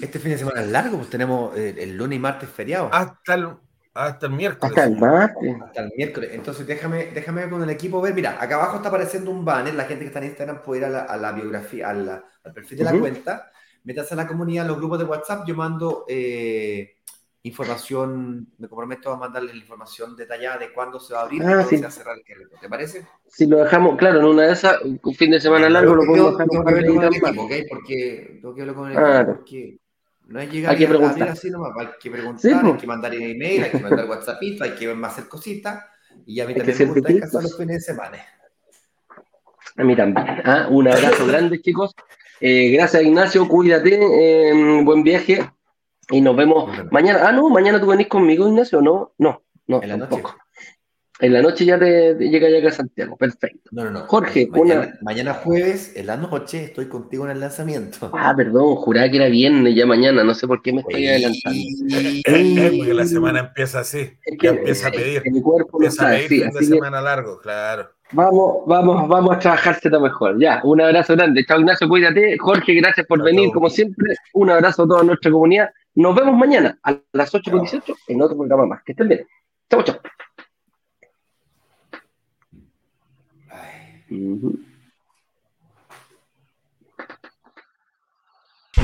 Este fin de semana es largo, pues tenemos el, lunes y martes feriado. Hasta el, hasta el miércoles. Hasta el martes. Hasta el miércoles. Entonces déjame, déjame con el equipo ver. Mira, acá abajo está apareciendo un banner. La gente que está en Instagram puede ir a la, biografía, al perfil de la cuenta. Métase a la comunidad, a los grupos de WhatsApp. Yo mando eh, información, me comprometo a mandarles la información detallada de cuándo se va a abrir ah, y se va a cerrar el crédito. ¿Te parece? Si lo dejamos, claro, en una de esas, un fin de semana largo, lo podemos dejar equipo, ¿ok? Porque tengo que hablar con el equipo, porque no es llegar hay que preguntar. así nomás, hay que preguntar, hay que mandar email, hay que mandar WhatsApp, hay que hacer cositas, y a mí también me gusta descansar los fines de semana. A mí también. ¿ah? Un abrazo grande, chicos. Eh, gracias, Ignacio. Cuídate. Eh, buen viaje. Y nos vemos mañana. Ah, no, mañana tú venís conmigo, Ignacio, ¿no? No, no, en la Noche. En la noche ya te, llega ya a Santiago, perfecto. No, no, no. Jorge, mañana, mañana, jueves, en la noche, estoy contigo en el lanzamiento. Ah, perdón, juraba que era viernes ya mañana, no sé por qué me estoy adelantando. porque la semana empieza así, ya empieza a pedir. mi cuerpo empieza a pedir fin de semana largo, claro. Vamos, vamos, vamos a trabajarse mejor. Ya, un abrazo grande. Chao Ignacio, cuídate. Jorge, gracias por venir, como siempre. Un abrazo a toda nuestra comunidad. Nos vemos mañana a las 8.18 en otro programa más. Que estén bien. Chau, chau.